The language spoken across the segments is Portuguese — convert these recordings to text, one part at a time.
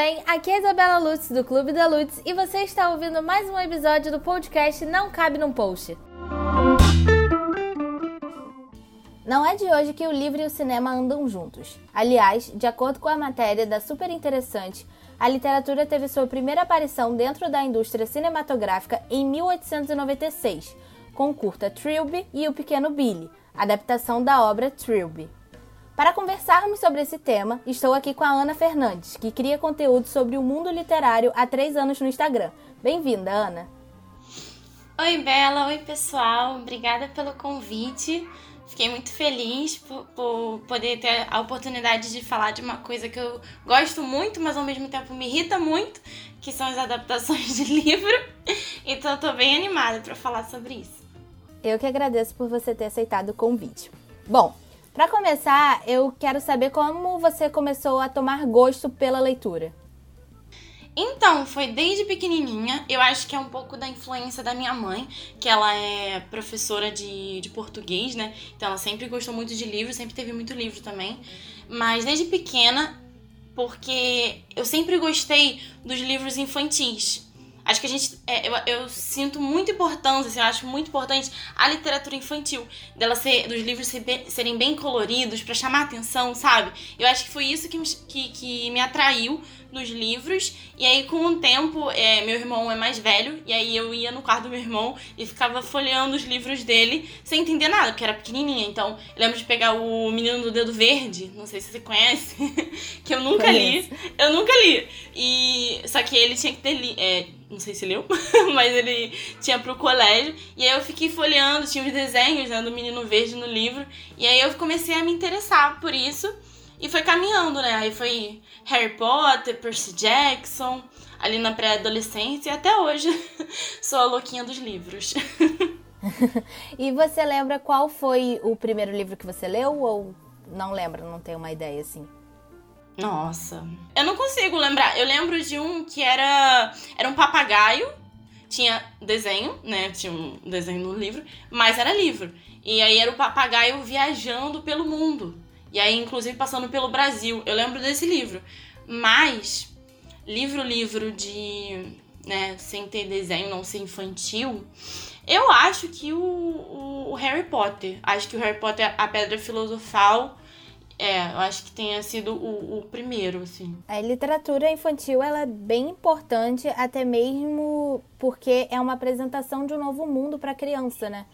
bem? Aqui é Isabela Lutz do Clube da Lutz e você está ouvindo mais um episódio do podcast Não Cabe Num Post. Não é de hoje que o livro e o cinema andam juntos. Aliás, de acordo com a matéria da Super Interessante, a literatura teve sua primeira aparição dentro da indústria cinematográfica em 1896, com o curta Trilby e o Pequeno Billy, adaptação da obra Trilby. Para conversarmos sobre esse tema, estou aqui com a Ana Fernandes, que cria conteúdo sobre o mundo literário há três anos no Instagram. Bem-vinda, Ana! Oi, Bela! Oi, pessoal! Obrigada pelo convite. Fiquei muito feliz por, por, poder ter a oportunidade de falar de uma coisa que eu gosto muito, mas ao mesmo tempo me irrita muito, que são as adaptações de livro. Então, estou bem animada para falar sobre isso. Eu que agradeço por você ter aceitado o convite. Bom, para começar, eu quero saber como você começou a tomar gosto pela leitura. Então, foi desde pequenininha. Eu acho que é um pouco da influência da minha mãe, que ela é professora de, de português, né? Então, ela sempre gostou muito de livros, sempre teve muito livro também. Mas desde pequena, porque eu sempre gostei dos livros infantis. Acho que a gente. É, eu, eu, sinto muita importância, assim, eu acho muito importante a literatura infantil, dela ser, dos livros ser serem bem coloridos para chamar atenção, sabe? Eu acho que foi isso que, que, que me atraiu nos livros. E aí, com o tempo, é, meu irmão é mais velho, e aí eu ia no quarto do meu irmão e ficava folheando os livros dele sem entender nada, porque era pequenininha. Então, eu lembro de pegar o Menino do Dedo Verde, não sei se você conhece, que eu nunca li. Eu nunca li. E só que ele tinha que ter li, é, não sei se leu, mas ele tinha pro colégio. E aí eu fiquei folheando, tinha os desenhos né, do Menino Verde no livro. E aí eu comecei a me interessar por isso. E foi caminhando, né? Aí foi Harry Potter, Percy Jackson, ali na pré-adolescência e até hoje sou a louquinha dos livros. e você lembra qual foi o primeiro livro que você leu ou não lembra, não tem uma ideia assim? Nossa, eu não consigo lembrar. Eu lembro de um que era era um papagaio, tinha desenho, né? Tinha um desenho no livro, mas era livro. E aí era o papagaio viajando pelo mundo. E aí, inclusive, passando pelo Brasil. Eu lembro desse livro. Mas, livro, livro de. Né, sem ter desenho, não ser infantil. Eu acho que o, o, o Harry Potter. Acho que o Harry Potter, a Pedra Filosofal. É, eu acho que tenha sido o, o primeiro, assim. A literatura infantil ela é bem importante, até mesmo porque é uma apresentação de um novo mundo para criança, né?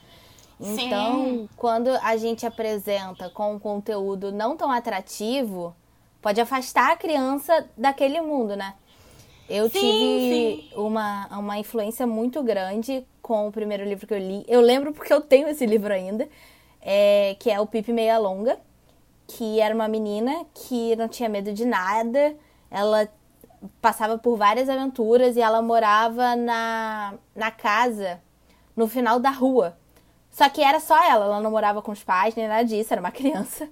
Então, Sim. quando a gente apresenta com um conteúdo não tão atrativo, pode afastar a criança daquele mundo, né? Eu sim, tive sim. Uma, uma influência muito grande com o primeiro livro que eu li. Eu lembro porque eu tenho esse livro ainda, é, que é o Pipe Meia Longa, que era uma menina que não tinha medo de nada. Ela passava por várias aventuras e ela morava na, na casa no final da rua. Só que era só ela, ela não morava com os pais, nem nada disso, era uma criança.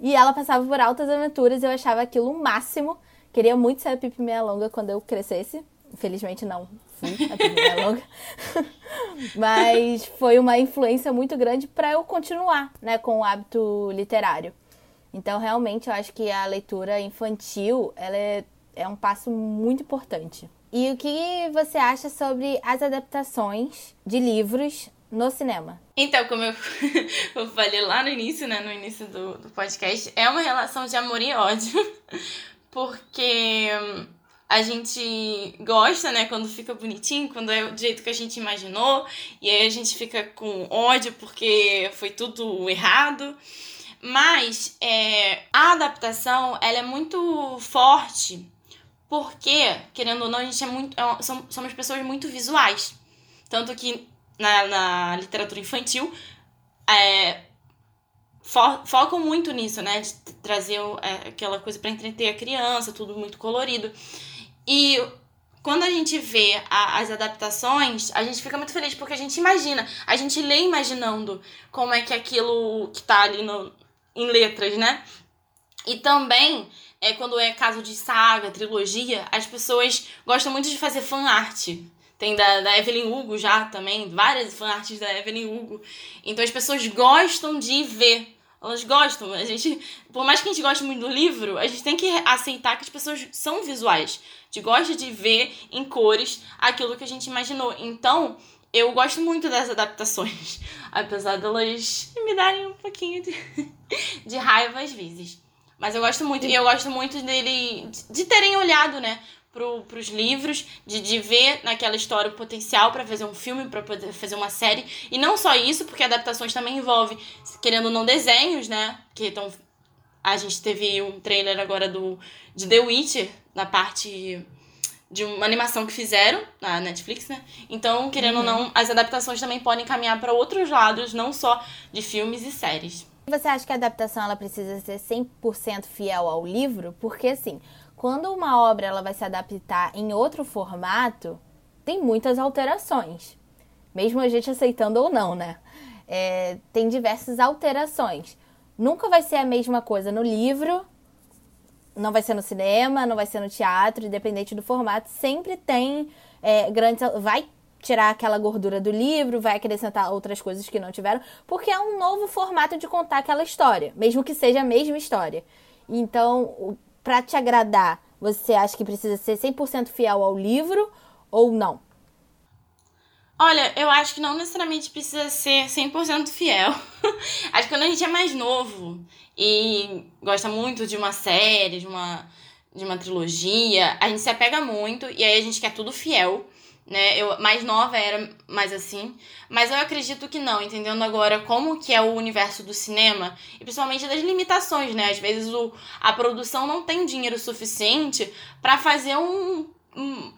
E ela passava por altas aventuras e eu achava aquilo o máximo. Queria muito ser a Pipi Meia Longa quando eu crescesse. Infelizmente não fui a Pipi Meia Longa. Mas foi uma influência muito grande para eu continuar né, com o hábito literário. Então, realmente, eu acho que a leitura infantil ela é, é um passo muito importante. E o que você acha sobre as adaptações de livros no cinema? Então, como eu, eu falei lá no início, né, no início do, do podcast, é uma relação de amor e ódio, porque hum, a gente gosta, né, quando fica bonitinho, quando é do jeito que a gente imaginou, e aí a gente fica com ódio porque foi tudo errado. Mas é, a adaptação, ela é muito forte, porque, querendo ou não, a gente é muito. É, somos pessoas muito visuais. Tanto que na, na literatura infantil é, fo focam muito nisso, né? De trazer é, aquela coisa para entreter a criança, tudo muito colorido. E quando a gente vê a, as adaptações, a gente fica muito feliz porque a gente imagina, a gente lê imaginando como é que aquilo que tá ali no, em letras, né? E também, é, quando é caso de saga, trilogia, as pessoas gostam muito de fazer fan art tem da, da Evelyn Hugo já também, várias fanarts da Evelyn Hugo. Então as pessoas gostam de ver elas gostam. A gente, por mais que a gente goste muito do livro, a gente tem que aceitar que as pessoas são visuais. A gente gosta de ver em cores aquilo que a gente imaginou. Então, eu gosto muito das adaptações, apesar delas me darem um pouquinho de, de raiva às vezes. Mas eu gosto muito, e eu gosto muito dele, de terem olhado, né, pro, pros livros, de, de ver naquela história o potencial para fazer um filme, para poder fazer uma série. E não só isso, porque adaptações também envolvem, querendo ou não, desenhos, né, que estão... A gente teve um trailer agora do, de The Witcher, na parte de uma animação que fizeram na Netflix, né? Então, querendo uhum. ou não, as adaptações também podem caminhar para outros lados, não só de filmes e séries. Você acha que a adaptação ela precisa ser 100% fiel ao livro? Porque assim, quando uma obra ela vai se adaptar em outro formato, tem muitas alterações. Mesmo a gente aceitando ou não, né? É, tem diversas alterações. Nunca vai ser a mesma coisa no livro não vai ser no cinema, não vai ser no teatro, independente do formato, sempre tem é, grandes. Vai tirar aquela gordura do livro, vai acrescentar outras coisas que não tiveram, porque é um novo formato de contar aquela história, mesmo que seja a mesma história. Então, para te agradar, você acha que precisa ser 100% fiel ao livro ou não? Olha, eu acho que não necessariamente precisa ser 100% fiel. acho que quando a gente é mais novo e gosta muito de uma série, de uma, de uma trilogia, a gente se apega muito e aí a gente quer tudo fiel. Né? Eu mais nova era mais assim, mas eu acredito que não, entendendo agora como que é o universo do cinema e principalmente das limitações, né? Às vezes o, a produção não tem dinheiro suficiente para fazer um um,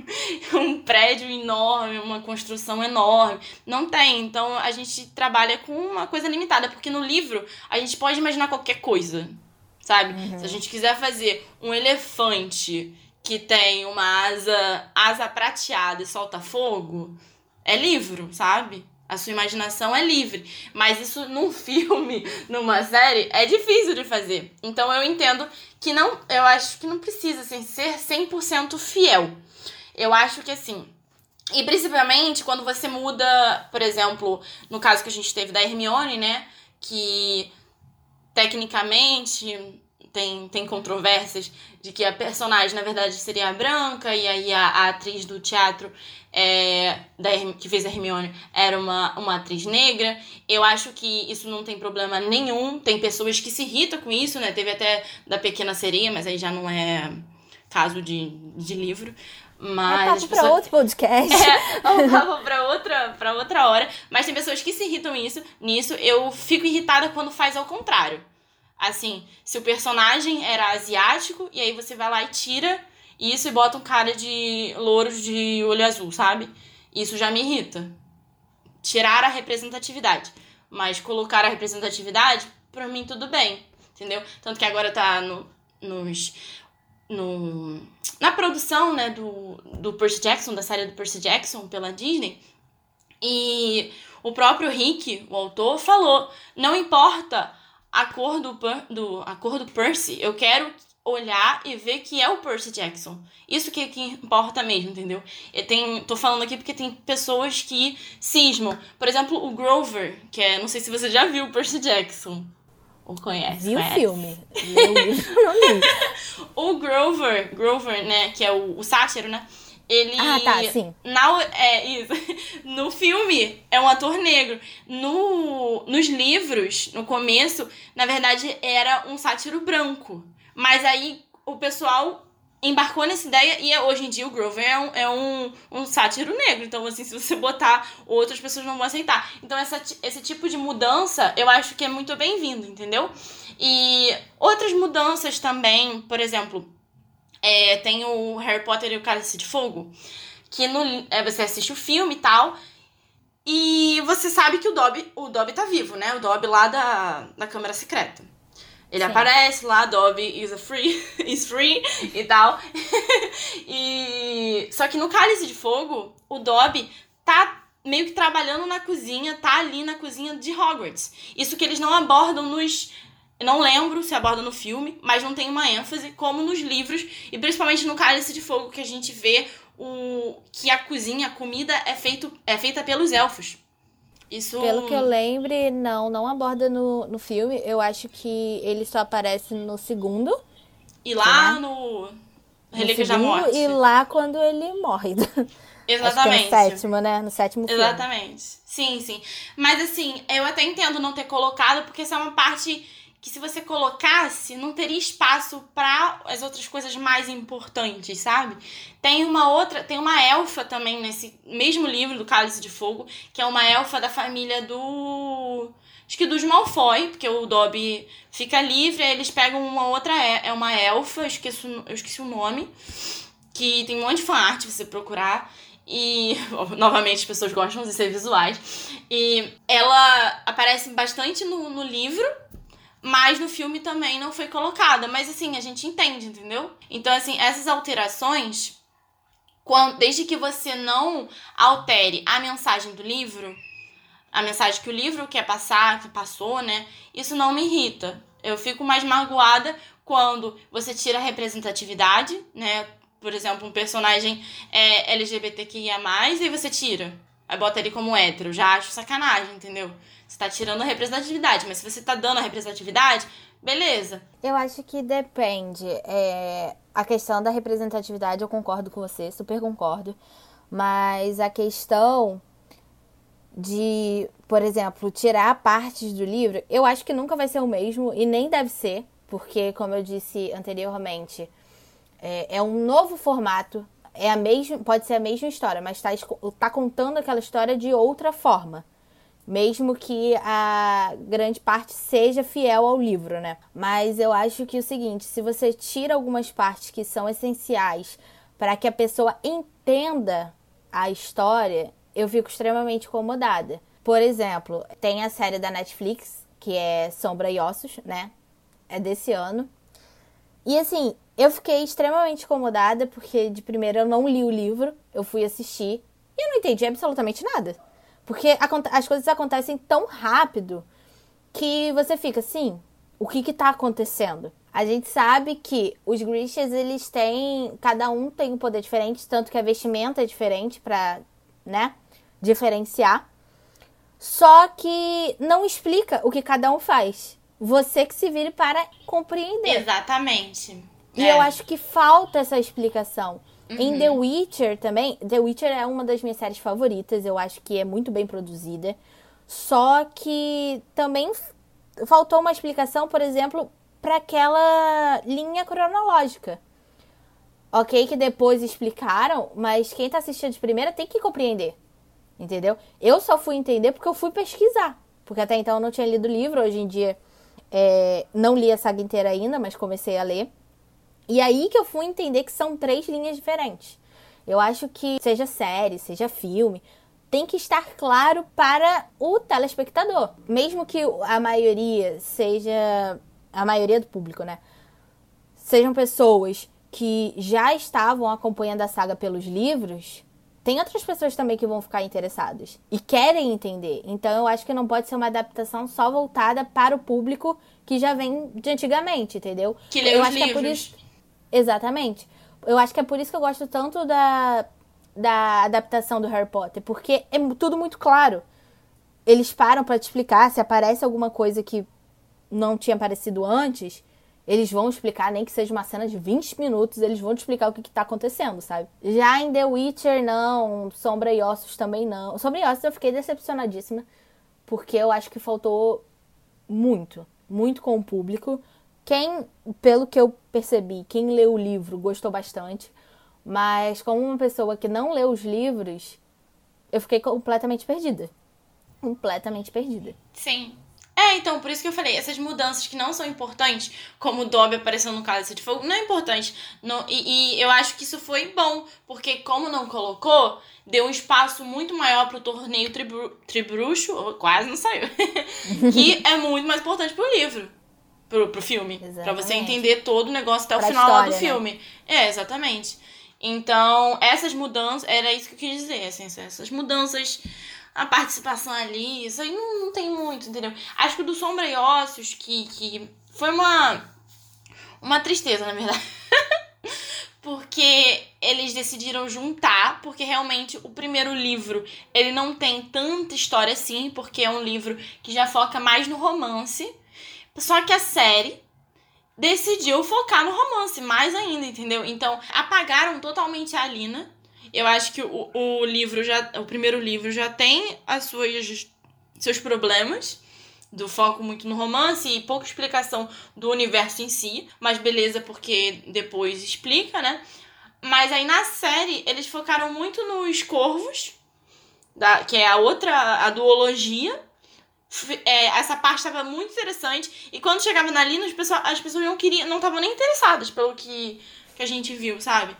um prédio enorme, uma construção enorme. Não tem. Então a gente trabalha com uma coisa limitada, porque no livro a gente pode imaginar qualquer coisa, sabe? Uhum. Se a gente quiser fazer um elefante que tem uma asa, asa prateada e solta fogo, é livro, sabe? A sua imaginação é livre. Mas isso num filme, numa série, é difícil de fazer. Então eu entendo que não. Eu acho que não precisa assim, ser 100% fiel. Eu acho que assim. E principalmente quando você muda, por exemplo, no caso que a gente teve da Hermione, né? Que tecnicamente tem, tem controvérsias de que a personagem, na verdade, seria a branca, e aí a, a atriz do teatro é, da, que fez a Hermione era uma, uma atriz negra. Eu acho que isso não tem problema nenhum. Tem pessoas que se irritam com isso, né? Teve até da Pequena Sereia, mas aí já não é caso de, de livro. Mas. É papo pessoas... pra outro podcast. É, um papo pra outra, pra outra hora. Mas tem pessoas que se irritam isso, nisso. Eu fico irritada quando faz ao contrário. Assim, se o personagem era asiático, e aí você vai lá e tira isso e bota um cara de louro de olho azul, sabe? Isso já me irrita. Tirar a representatividade. Mas colocar a representatividade, pra mim tudo bem. Entendeu? Tanto que agora tá no, nos. No, na produção, né, do, do Percy Jackson, da série do Percy Jackson pela Disney. E o próprio Rick, o autor, falou: não importa a cor do, do, a cor do Percy, eu quero olhar e ver que é o Percy Jackson. Isso que, que importa mesmo, entendeu? Eu tenho, tô falando aqui porque tem pessoas que cismam. Por exemplo, o Grover, que é, não sei se você já viu o Percy Jackson. Ou conhece? Viu o filme? o Grover, Grover, né, que é o, o sátiro, né? Ele. Ah, tá, sim. Na, é, isso. No filme, é um ator negro. No, nos livros, no começo, na verdade, era um sátiro branco. Mas aí o pessoal embarcou nessa ideia e hoje em dia o Grover é um, é um, um sátiro negro. Então, assim, se você botar, outras pessoas não vão aceitar. Então, essa, esse tipo de mudança eu acho que é muito bem-vindo, entendeu? E outras mudanças também, por exemplo, é, tem o Harry Potter e o Cálice de Fogo, que no, é, você assiste o filme e tal. E você sabe que o Dobby, o Dobby tá vivo, né? O Dobby lá da, da Câmara Secreta. Ele Sim. aparece lá, Dobby is a free, is free e tal. e só que no Cálice de Fogo, o Dobby tá meio que trabalhando na cozinha, tá ali na cozinha de Hogwarts. Isso que eles não abordam nos não lembro se aborda no filme, mas não tem uma ênfase como nos livros e principalmente no Cálice de Fogo que a gente vê o que a cozinha, a comida é feito é feita pelos elfos. Isso... Pelo que eu lembre, não, não aborda no, no filme. Eu acho que ele só aparece no segundo. E lá né? no Relíquias da Morte. E lá quando ele morre. Exatamente. no sétimo, né? No sétimo filme. Exatamente. Sim, sim. Mas assim, eu até entendo não ter colocado, porque essa é uma parte que se você colocasse, não teria espaço para as outras coisas mais importantes, sabe? Tem uma outra, tem uma elfa também nesse mesmo livro do Cálice de Fogo, que é uma elfa da família do acho que dos Malfoy, porque o Dobby fica livre, aí eles pegam uma outra é uma elfa, eu esqueço, eu esqueci o nome, que tem um monte de fanart se você procurar. E, novamente, as pessoas gostam de ser visuais. E ela aparece bastante no, no livro, mas no filme também não foi colocada. Mas assim, a gente entende, entendeu? Então, assim, essas alterações, quando, desde que você não altere a mensagem do livro, a mensagem que o livro quer passar, que passou, né? Isso não me irrita. Eu fico mais magoada quando você tira a representatividade, né? Por exemplo, um personagem é LGBTQIA, e você tira. Aí bota ele como hétero. Já acho sacanagem, entendeu? Você tá tirando a representatividade, mas se você tá dando a representatividade, beleza. Eu acho que depende. É, a questão da representatividade, eu concordo com você, super concordo. Mas a questão de, por exemplo, tirar partes do livro, eu acho que nunca vai ser o mesmo e nem deve ser, porque, como eu disse anteriormente, é, é um novo formato, é a mesma, pode ser a mesma história, mas está tá contando aquela história de outra forma mesmo que a grande parte seja fiel ao livro, né? Mas eu acho que é o seguinte, se você tira algumas partes que são essenciais para que a pessoa entenda a história, eu fico extremamente incomodada. Por exemplo, tem a série da Netflix, que é Sombra e Ossos, né? É desse ano. E assim, eu fiquei extremamente incomodada porque de primeira eu não li o livro, eu fui assistir e eu não entendi absolutamente nada. Porque as coisas acontecem tão rápido que você fica assim, o que que tá acontecendo? A gente sabe que os Grishas, eles têm, cada um tem um poder diferente, tanto que a vestimenta é diferente para, né, diferenciar. Só que não explica o que cada um faz. Você que se vire para compreender. Exatamente. E é. eu acho que falta essa explicação. Uhum. Em The Witcher também, The Witcher é uma das minhas séries favoritas, eu acho que é muito bem produzida. Só que também faltou uma explicação, por exemplo, para aquela linha cronológica. Ok, que depois explicaram, mas quem tá assistindo de primeira tem que compreender. Entendeu? Eu só fui entender porque eu fui pesquisar. Porque até então eu não tinha lido o livro, hoje em dia é, não li a saga inteira ainda, mas comecei a ler. E aí que eu fui entender que são três linhas diferentes. Eu acho que seja série, seja filme, tem que estar claro para o telespectador. Mesmo que a maioria seja. A maioria do público, né? Sejam pessoas que já estavam acompanhando a saga pelos livros, tem outras pessoas também que vão ficar interessadas e querem entender. Então eu acho que não pode ser uma adaptação só voltada para o público que já vem de antigamente, entendeu? Que lê eu os acho livros. Que é por isso... Exatamente. Eu acho que é por isso que eu gosto tanto da, da adaptação do Harry Potter, porque é tudo muito claro. Eles param para te explicar se aparece alguma coisa que não tinha aparecido antes, eles vão explicar, nem que seja uma cena de 20 minutos, eles vão te explicar o que, que tá acontecendo, sabe? Já em The Witcher, não. Sombra e Ossos também não. Sombra e Ossos eu fiquei decepcionadíssima, porque eu acho que faltou muito, muito com o público. Quem, pelo que eu percebi, quem leu o livro gostou bastante, mas como uma pessoa que não leu os livros, eu fiquei completamente perdida. Completamente perdida. Sim. É, então, por isso que eu falei, essas mudanças que não são importantes, como o Dobby aparecendo no Cálice de Fogo, não é importante. Não, e, e, eu acho que isso foi bom, porque como não colocou, deu um espaço muito maior pro torneio tribru, Tribruxo, quase não saiu, que é muito mais importante pro livro pro, pro filme. para você entender todo o negócio até o final história, do né? filme. Né? É, exatamente. Então, essas mudanças, era isso que eu quis dizer, assim, essas mudanças, a participação ali, isso aí não, não tem muito, entendeu? Acho que o do Sombra e Ossos, que, que foi uma, uma tristeza, na verdade. porque eles decidiram juntar, porque realmente o primeiro livro, ele não tem tanta história assim, porque é um livro que já foca mais no romance. Só que a série decidiu focar no romance mais ainda, entendeu? Então, apagaram totalmente a Alina. Eu acho que o, o livro já, o primeiro livro já tem as suas seus problemas do foco muito no romance e pouca explicação do universo em si, mas beleza porque depois explica, né? Mas aí na série eles focaram muito nos corvos, da, que é a outra, a duologia. É, essa parte estava muito interessante. E quando chegava na Lina, as pessoas, as pessoas não queriam, não estavam nem interessadas pelo que, que a gente viu, sabe?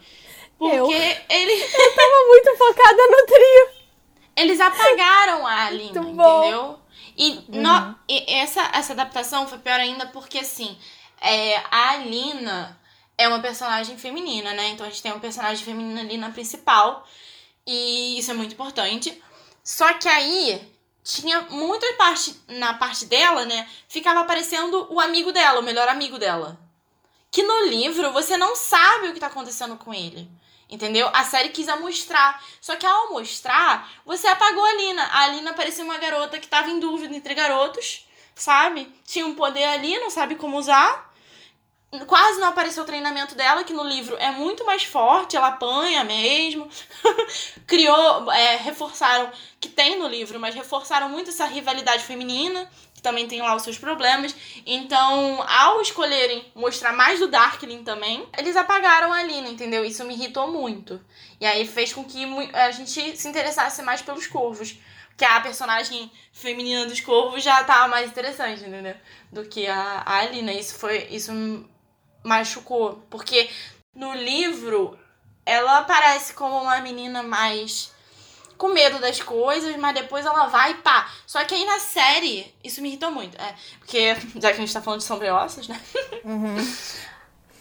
Porque eu, ele. Eu tava muito focada no trio. Eles apagaram a Alina, entendeu? E, uhum. no, e essa, essa adaptação foi pior ainda porque, assim, é, a Alina é uma personagem feminina, né? Então a gente tem uma personagem feminina ali na principal. E isso é muito importante. Só que aí tinha muita parte na parte dela, né? Ficava aparecendo o amigo dela, o melhor amigo dela. Que no livro você não sabe o que tá acontecendo com ele. Entendeu? A série quis mostrar. Só que ao mostrar, você apagou a Lina. A Lina parecia uma garota que tava em dúvida entre garotos, sabe? Tinha um poder ali, não sabe como usar quase não apareceu o treinamento dela, que no livro é muito mais forte, ela apanha mesmo. Criou, é, reforçaram, que tem no livro, mas reforçaram muito essa rivalidade feminina, que também tem lá os seus problemas. Então, ao escolherem mostrar mais do Darkling também, eles apagaram a Lina, entendeu? Isso me irritou muito. E aí fez com que a gente se interessasse mais pelos corvos. Que a personagem feminina dos corvos já tava mais interessante, entendeu? Do que a, a Alina. Isso foi. Isso machucou. Porque no livro ela aparece como uma menina mais com medo das coisas, mas depois ela vai e pá. Só que aí na série, isso me irritou muito. É, porque, já que a gente tá falando de sombreossos, né? Uhum.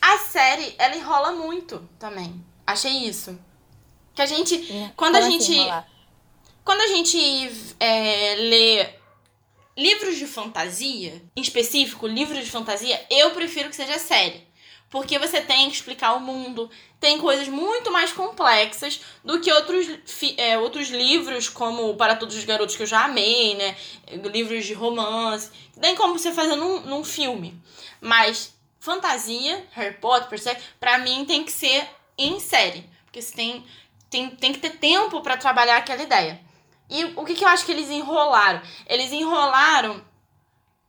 a série, ela enrola muito também. Achei isso. Que a gente. É, quando a gente. Assim, quando a gente é, lê livros de fantasia, em específico, livros de fantasia, eu prefiro que seja série. Porque você tem que explicar o mundo. Tem coisas muito mais complexas do que outros, é, outros livros, como Para Todos os Garotos que eu já amei, né? Livros de romance. Tem como você fazer num, num filme. Mas fantasia, Harry Potter, pra mim tem que ser em série. Porque você tem, tem, tem que ter tempo para trabalhar aquela ideia. E o que, que eu acho que eles enrolaram? Eles enrolaram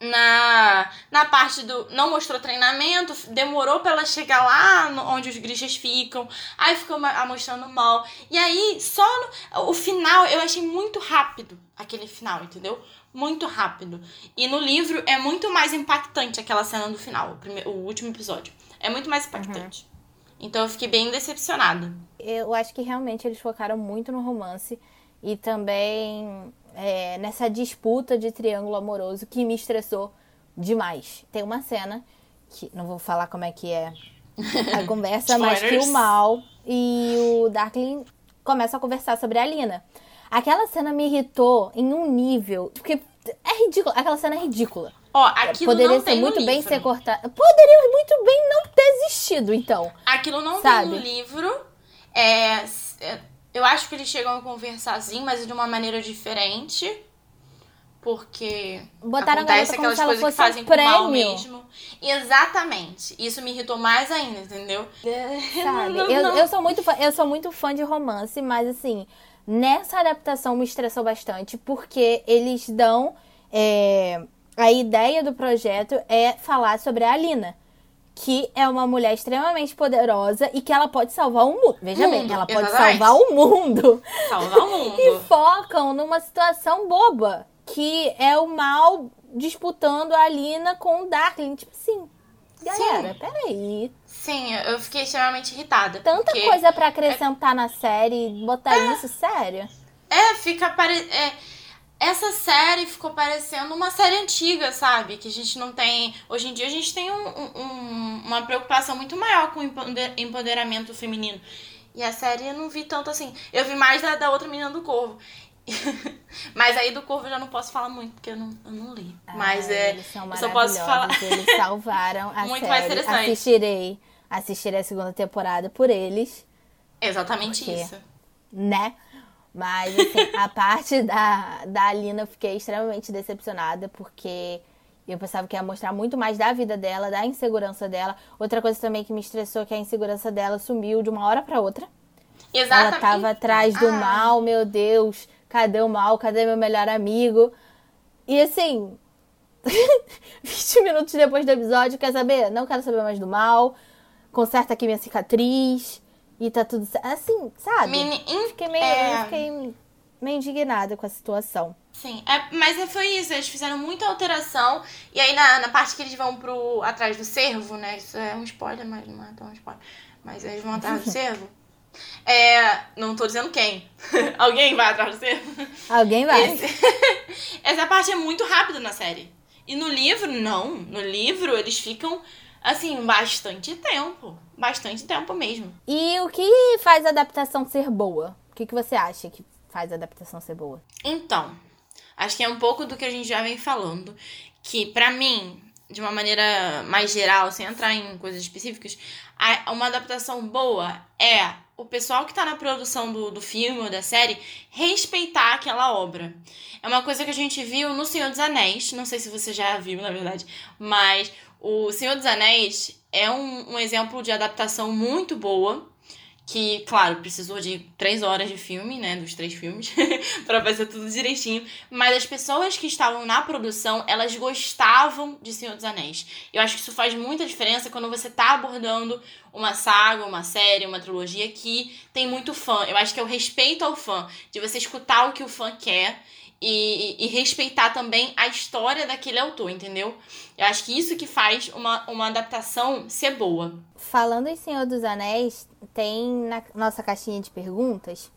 na, na parte do. Não mostrou treinamento, demorou pra ela chegar lá no, onde os grichas ficam, aí ficou mostrando mal. E aí, só no, o final eu achei muito rápido aquele final, entendeu? Muito rápido. E no livro é muito mais impactante aquela cena do final, o, primeiro, o último episódio. É muito mais impactante. Uhum. Então eu fiquei bem decepcionada. Eu acho que realmente eles focaram muito no romance e também é, nessa disputa de triângulo amoroso que me estressou demais. Tem uma cena que não vou falar como é que é a conversa, mas que o Mal e o Darkling começam a conversar sobre a Lina. Aquela cena me irritou em um nível. Porque é ridículo. Aquela cena é ridícula. Ó, aquilo Poderia não ser tem muito bem livro. ser cortado. Poderia muito bem não ter existido, então. Aquilo não sabe? tem no livro. É, é eu acho que eles chegam a conversar assim, mas de uma maneira diferente. Porque Botaram acontece aquelas coisas que fazem um com mal prêmio. mesmo. Exatamente. Isso me irritou mais ainda, entendeu? Sabe? eu, eu, sou muito fã, eu sou muito fã de romance, mas assim, nessa adaptação me estressou bastante, porque eles dão. É, a ideia do projeto é falar sobre a Alina que é uma mulher extremamente poderosa e que ela pode salvar o mundo. Veja mundo, bem, ela pode exatamente. salvar o mundo. Salvar o mundo. e focam numa situação boba, que é o mal disputando a Alina com o Darkling. Tipo assim, galera, Sim. peraí. Sim, eu fiquei extremamente irritada. Tanta coisa para acrescentar na série, botar isso sério. É, fica pare... é, essa série ficou parecendo uma série antiga, sabe? Que a gente não tem. Hoje em dia a gente tem um, um, uma preocupação muito maior com o empoder- empoderamento feminino. E a série eu não vi tanto assim. Eu vi mais da, da outra menina do Corvo. Mas aí do Corvo eu já não posso falar muito, porque eu não, eu não li. Mas Ah, é. eles são eu só posso falar. Eles salvaram a Muito mais série. interessante. Assistirei. assistirei a segunda temporada por eles. Exatamente porque, isso. Né? Mas, assim, a parte da, da Alina eu fiquei extremamente decepcionada, porque eu pensava que ia mostrar muito mais da vida dela, da insegurança dela. Outra coisa também que me estressou é que a insegurança dela sumiu de uma hora para outra. Exatamente. Ela tava atrás do ah. mal, meu Deus. Cadê o mal? Cadê meu melhor amigo? E assim, 20 minutos depois do episódio, quer saber? Não quero saber mais do mal. Conserta aqui minha cicatriz. E tá tudo. Assim, sabe? Mini... Fiquei meio, é... fiquei meio indignada com a situação. Sim, é, mas é, foi isso, eles fizeram muita alteração. E aí na, na parte que eles vão pro atrás do cervo, né? Isso é um spoiler, mas não é tão um spoiler. Mas eles vão atrás do cervo. É, não tô dizendo quem. Alguém vai atrás do cervo? Alguém vai. Esse... Essa parte é muito rápida na série. E no livro, não. No livro, eles ficam, assim, bastante tempo. Bastante tempo mesmo. E o que faz a adaptação ser boa? O que, que você acha que faz a adaptação ser boa? Então, acho que é um pouco do que a gente já vem falando. Que, para mim, de uma maneira mais geral, sem entrar em coisas específicas, uma adaptação boa é o pessoal que tá na produção do, do filme ou da série respeitar aquela obra. É uma coisa que a gente viu no Senhor dos Anéis. Não sei se você já viu, na verdade, mas o Senhor dos Anéis é um, um exemplo de adaptação muito boa que, claro, precisou de três horas de filme, né, dos três filmes, para fazer tudo direitinho, mas as pessoas que estavam na produção, elas gostavam de Senhor dos Anéis. Eu acho que isso faz muita diferença quando você tá abordando uma saga, uma série, uma trilogia que tem muito fã. Eu acho que é o respeito ao fã, de você escutar o que o fã quer e, e, respeitar também a história daquele autor, entendeu? Eu acho que isso que faz uma, uma adaptação ser boa. Falando em Senhor dos Anéis, tem na nossa caixinha de perguntas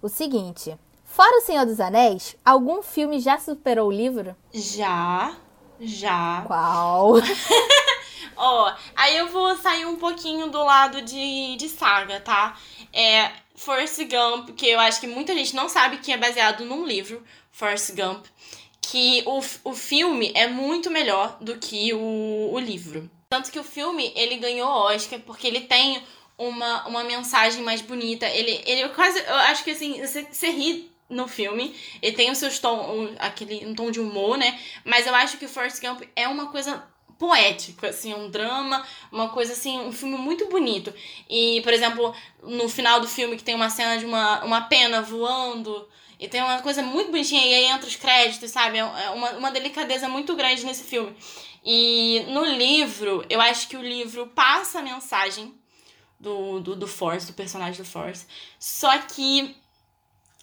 o seguinte: Fora o Senhor dos Anéis, algum filme já superou o livro? Já, já. Qual? Ó, oh, aí eu vou sair um pouquinho do lado de, de saga, tá? É Forrest Gump, que eu acho que muita gente não sabe que é baseado num livro. Forrest Gump, que o, o filme é muito melhor do que o, o livro. Tanto que o filme, ele ganhou Oscar porque ele tem uma, uma mensagem mais bonita. Ele, ele quase, eu acho que assim, você, você ri no filme, ele tem os seus tom, aquele um tom de humor, né? Mas eu acho que o Forrest Gump é uma coisa poético, assim, um drama, uma coisa assim, um filme muito bonito. E, por exemplo, no final do filme que tem uma cena de uma, uma pena voando, e tem uma coisa muito bonitinha, e aí entra os créditos, sabe? É, é uma, uma delicadeza muito grande nesse filme. E no livro, eu acho que o livro passa a mensagem do, do, do Force, do personagem do Force. Só que,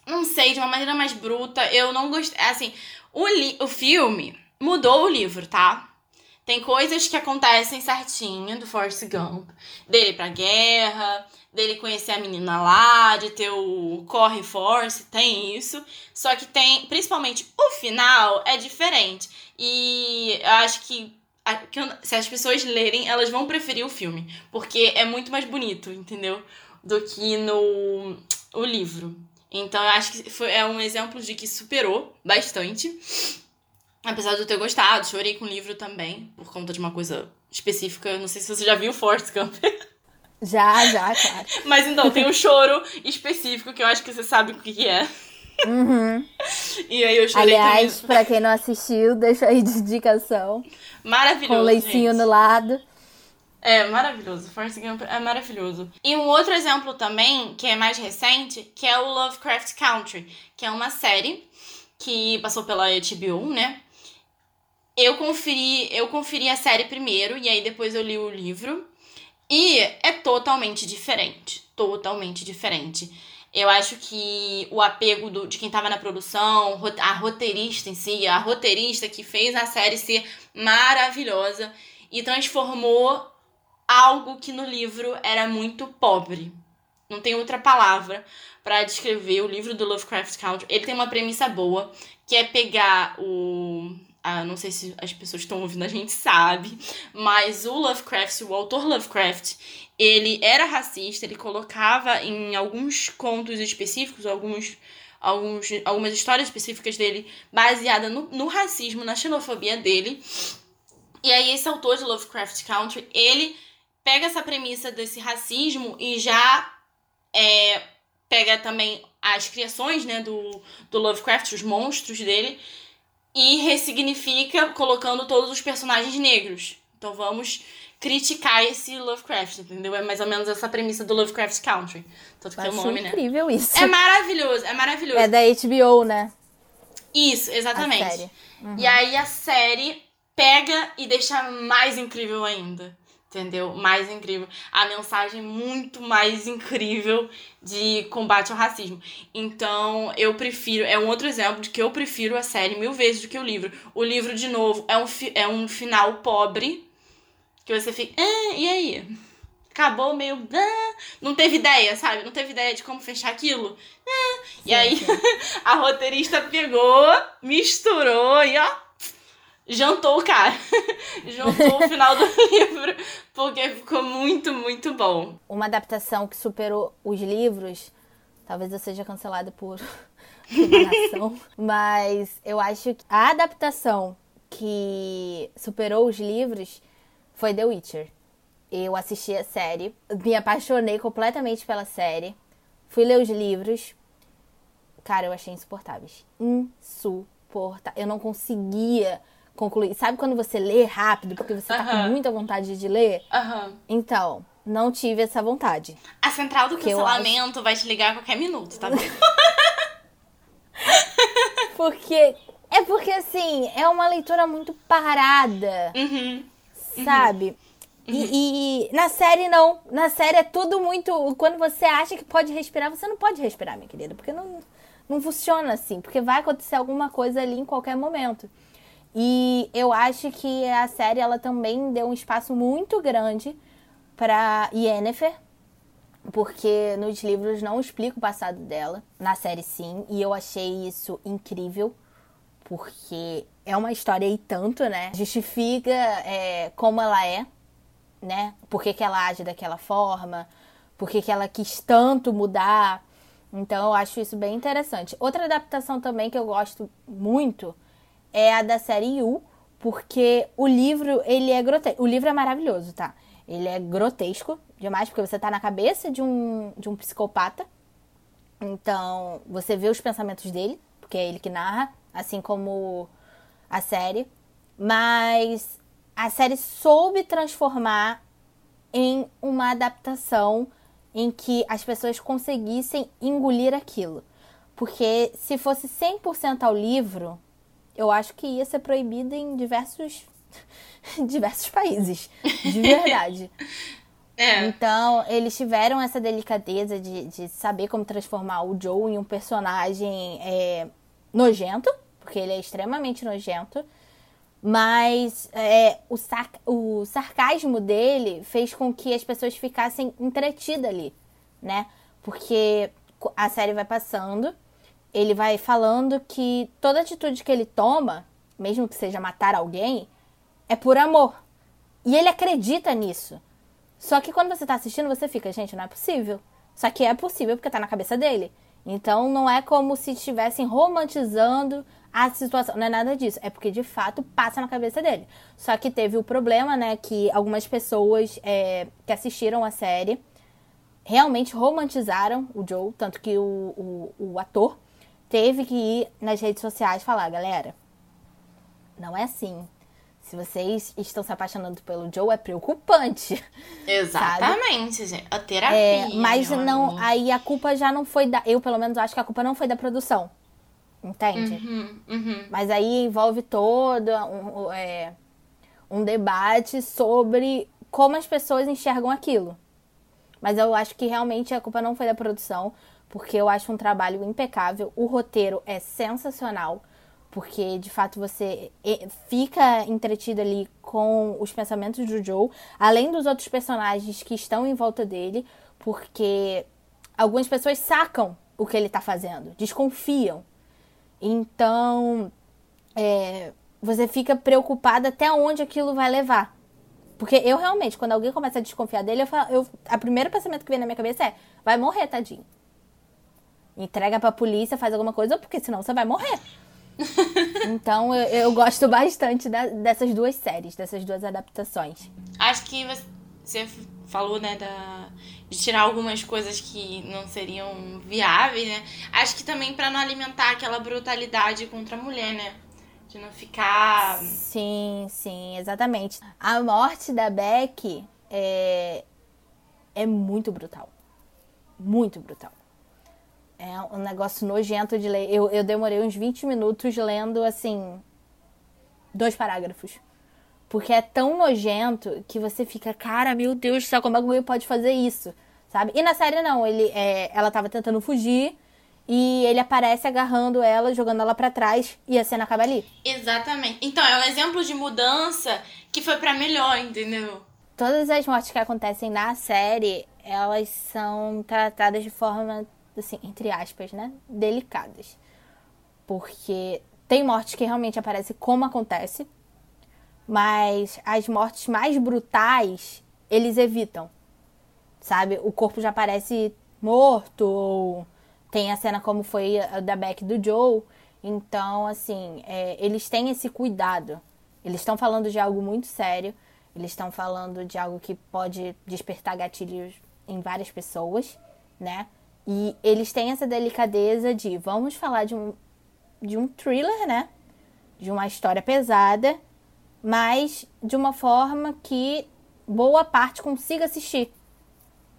não sei, de uma maneira mais bruta, eu não gostei. Assim, o, li, o filme mudou o livro, tá? Tem coisas que acontecem certinho do Force Gump. Dele pra guerra, dele conhecer a menina lá, de ter o Corre Force, tem isso. Só que tem, principalmente, o final é diferente. E eu acho que se as pessoas lerem, elas vão preferir o filme. Porque é muito mais bonito, entendeu? Do que no o livro. Então eu acho que foi, é um exemplo de que superou bastante. Apesar de eu ter gostado, chorei com o livro também, por conta de uma coisa específica. Não sei se você já viu Forrest Gump. Já, já, claro. Mas então, tem um choro específico que eu acho que você sabe o que é. Uhum. E aí eu chorei Aliás, também. pra quem não assistiu, deixa aí de indicação. Maravilhoso. Com leicinho gente. no lado. É maravilhoso. Forrest Gump é maravilhoso. E um outro exemplo também, que é mais recente, que é o Lovecraft Country, que é uma série que passou pela HBO, né? Eu conferi, eu conferi a série primeiro e aí depois eu li o livro. E é totalmente diferente. Totalmente diferente. Eu acho que o apego do, de quem estava na produção, a roteirista em si, a roteirista que fez a série ser maravilhosa e transformou algo que no livro era muito pobre. Não tem outra palavra para descrever o livro do Lovecraft Country. Ele tem uma premissa boa, que é pegar o ah, não sei se as pessoas estão ouvindo, a gente sabe, mas o Lovecraft, o autor Lovecraft, ele era racista, ele colocava em alguns contos específicos, alguns, alguns, algumas histórias específicas dele, baseada no, no racismo, na xenofobia dele. E aí, esse autor de Lovecraft Country, ele pega essa premissa desse racismo e já é, pega também as criações né, do, do Lovecraft, os monstros dele, e ressignifica colocando todos os personagens negros. Então vamos criticar esse Lovecraft, entendeu? É mais ou menos essa premissa do Lovecraft Country. Tanto que é o nome, né? incrível isso. É maravilhoso, é maravilhoso. É da HBO, né? Isso, exatamente. Uhum. E aí a série pega e deixa mais incrível ainda. Entendeu? Mais incrível. A mensagem muito mais incrível de combate ao racismo. Então, eu prefiro. É um outro exemplo de que eu prefiro a série mil vezes do que o livro. O livro, de novo, é um, é um final pobre que você fica, ah, e aí? Acabou meio. Ah, não teve ideia, sabe? Não teve ideia de como fechar aquilo. Ah, e aí a roteirista pegou, misturou e ó. Jantou o cara. Jantou o final do livro. Porque ficou muito, muito bom. Uma adaptação que superou os livros. Talvez eu seja cancelada por mas eu acho que a adaptação que superou os livros foi The Witcher. Eu assisti a série, me apaixonei completamente pela série, fui ler os livros. Cara, eu achei insuportáveis. Insuportáveis. Eu não conseguia concluir. Sabe quando você lê rápido porque você tá com muita vontade de ler? Então, não tive essa vontade. A central do cancelamento acho... vai te ligar a qualquer minuto, tá bom? porque. É porque, assim, é uma leitura muito parada. Uhum. Uhum. sabe? Uhum. E, e, na série não. Na série é tudo muito. Quando você acha que pode respirar, você não pode respirar, minha querida. Porque não, não funciona assim. Porque vai acontecer alguma coisa ali em qualquer momento. E eu acho que a série ela também deu um espaço muito grande para Yennefer. Porque nos livros não explica o passado dela. Na série sim. E eu achei isso incrível. Porque é uma história e tanto, né? Justifica é, como ela é, né? Por que, que ela age daquela forma, por que, que ela quis tanto mudar. Então eu acho isso bem interessante. Outra adaptação também que eu gosto muito é a da série You, porque o livro, ele é grotesco. O livro é maravilhoso, tá? Ele é grotesco demais, porque você tá na cabeça de um, de um psicopata. Então, você vê os pensamentos dele, porque é ele que narra, assim como a série, mas a série soube transformar em uma adaptação em que as pessoas conseguissem engolir aquilo. Porque se fosse 100% ao livro, eu acho que ia ser proibido em diversos diversos países, de verdade. é. Então, eles tiveram essa delicadeza de, de saber como transformar o Joe em um personagem é, nojento, porque ele é extremamente nojento. Mas é, o, sar o sarcasmo dele fez com que as pessoas ficassem entretidas ali, né? Porque a série vai passando, ele vai falando que toda atitude que ele toma, mesmo que seja matar alguém, é por amor. E ele acredita nisso. Só que quando você tá assistindo, você fica, gente, não é possível. Só que é possível porque tá na cabeça dele. Então não é como se estivessem romantizando a situação. Não é nada disso. É porque de fato passa na cabeça dele. Só que teve o problema, né? Que algumas pessoas é, que assistiram a série realmente romantizaram o Joe. Tanto que o, o, o ator teve que ir nas redes sociais falar, galera. Não é assim. Se vocês estão se apaixonando pelo Joe, é preocupante. Exatamente, sabe? gente. A terapia. É, mas não, aí a culpa já não foi da. Eu, pelo menos, acho que a culpa não foi da produção. Entende? Uhum, uhum. Mas aí envolve todo um, é, um debate sobre como as pessoas enxergam aquilo. Mas eu acho que realmente a culpa não foi da produção, porque eu acho um trabalho impecável. O roteiro é sensacional, porque de fato você fica entretido ali com os pensamentos do Joe, além dos outros personagens que estão em volta dele, porque algumas pessoas sacam o que ele está fazendo, desconfiam. Então, é, você fica preocupada até onde aquilo vai levar. Porque eu realmente, quando alguém começa a desconfiar dele, eu falo, eu, a primeiro pensamento que vem na minha cabeça é: vai morrer, tadinho. Entrega pra polícia, faz alguma coisa, porque senão você vai morrer. então eu, eu, gosto bastante da, dessas duas séries, dessas duas adaptações. Acho que você falou, né, da, de tirar algumas coisas que não seriam viáveis, né? Acho que também para não alimentar aquela brutalidade contra a mulher, né? De não ficar. Sim, sim, exatamente. A morte da Beck é, é muito brutal. Muito brutal. É um negócio nojento de ler. Eu, eu demorei uns 20 minutos lendo, assim, dois parágrafos. Porque é tão nojento que você fica, cara, meu Deus do céu, como alguém pode fazer isso? Sabe? E na série não, ele, é, ela tava tentando fugir e ele aparece agarrando ela, jogando ela para trás e a cena acaba ali. Exatamente. Então, é um exemplo de mudança que foi para melhor, entendeu? Todas as mortes que acontecem na série, elas são tratadas de forma, assim, entre aspas, né? Delicadas. Porque tem mortes que realmente aparecem como acontece, mas as mortes mais brutais, eles evitam. Sabe? O corpo já aparece morto, ou tem a cena como foi a da Beck do Joe. Então, assim, é, eles têm esse cuidado. Eles estão falando de algo muito sério. Eles estão falando de algo que pode despertar gatilhos em várias pessoas, né? E eles têm essa delicadeza de vamos falar de um, de um thriller, né? De uma história pesada, mas de uma forma que boa parte consiga assistir.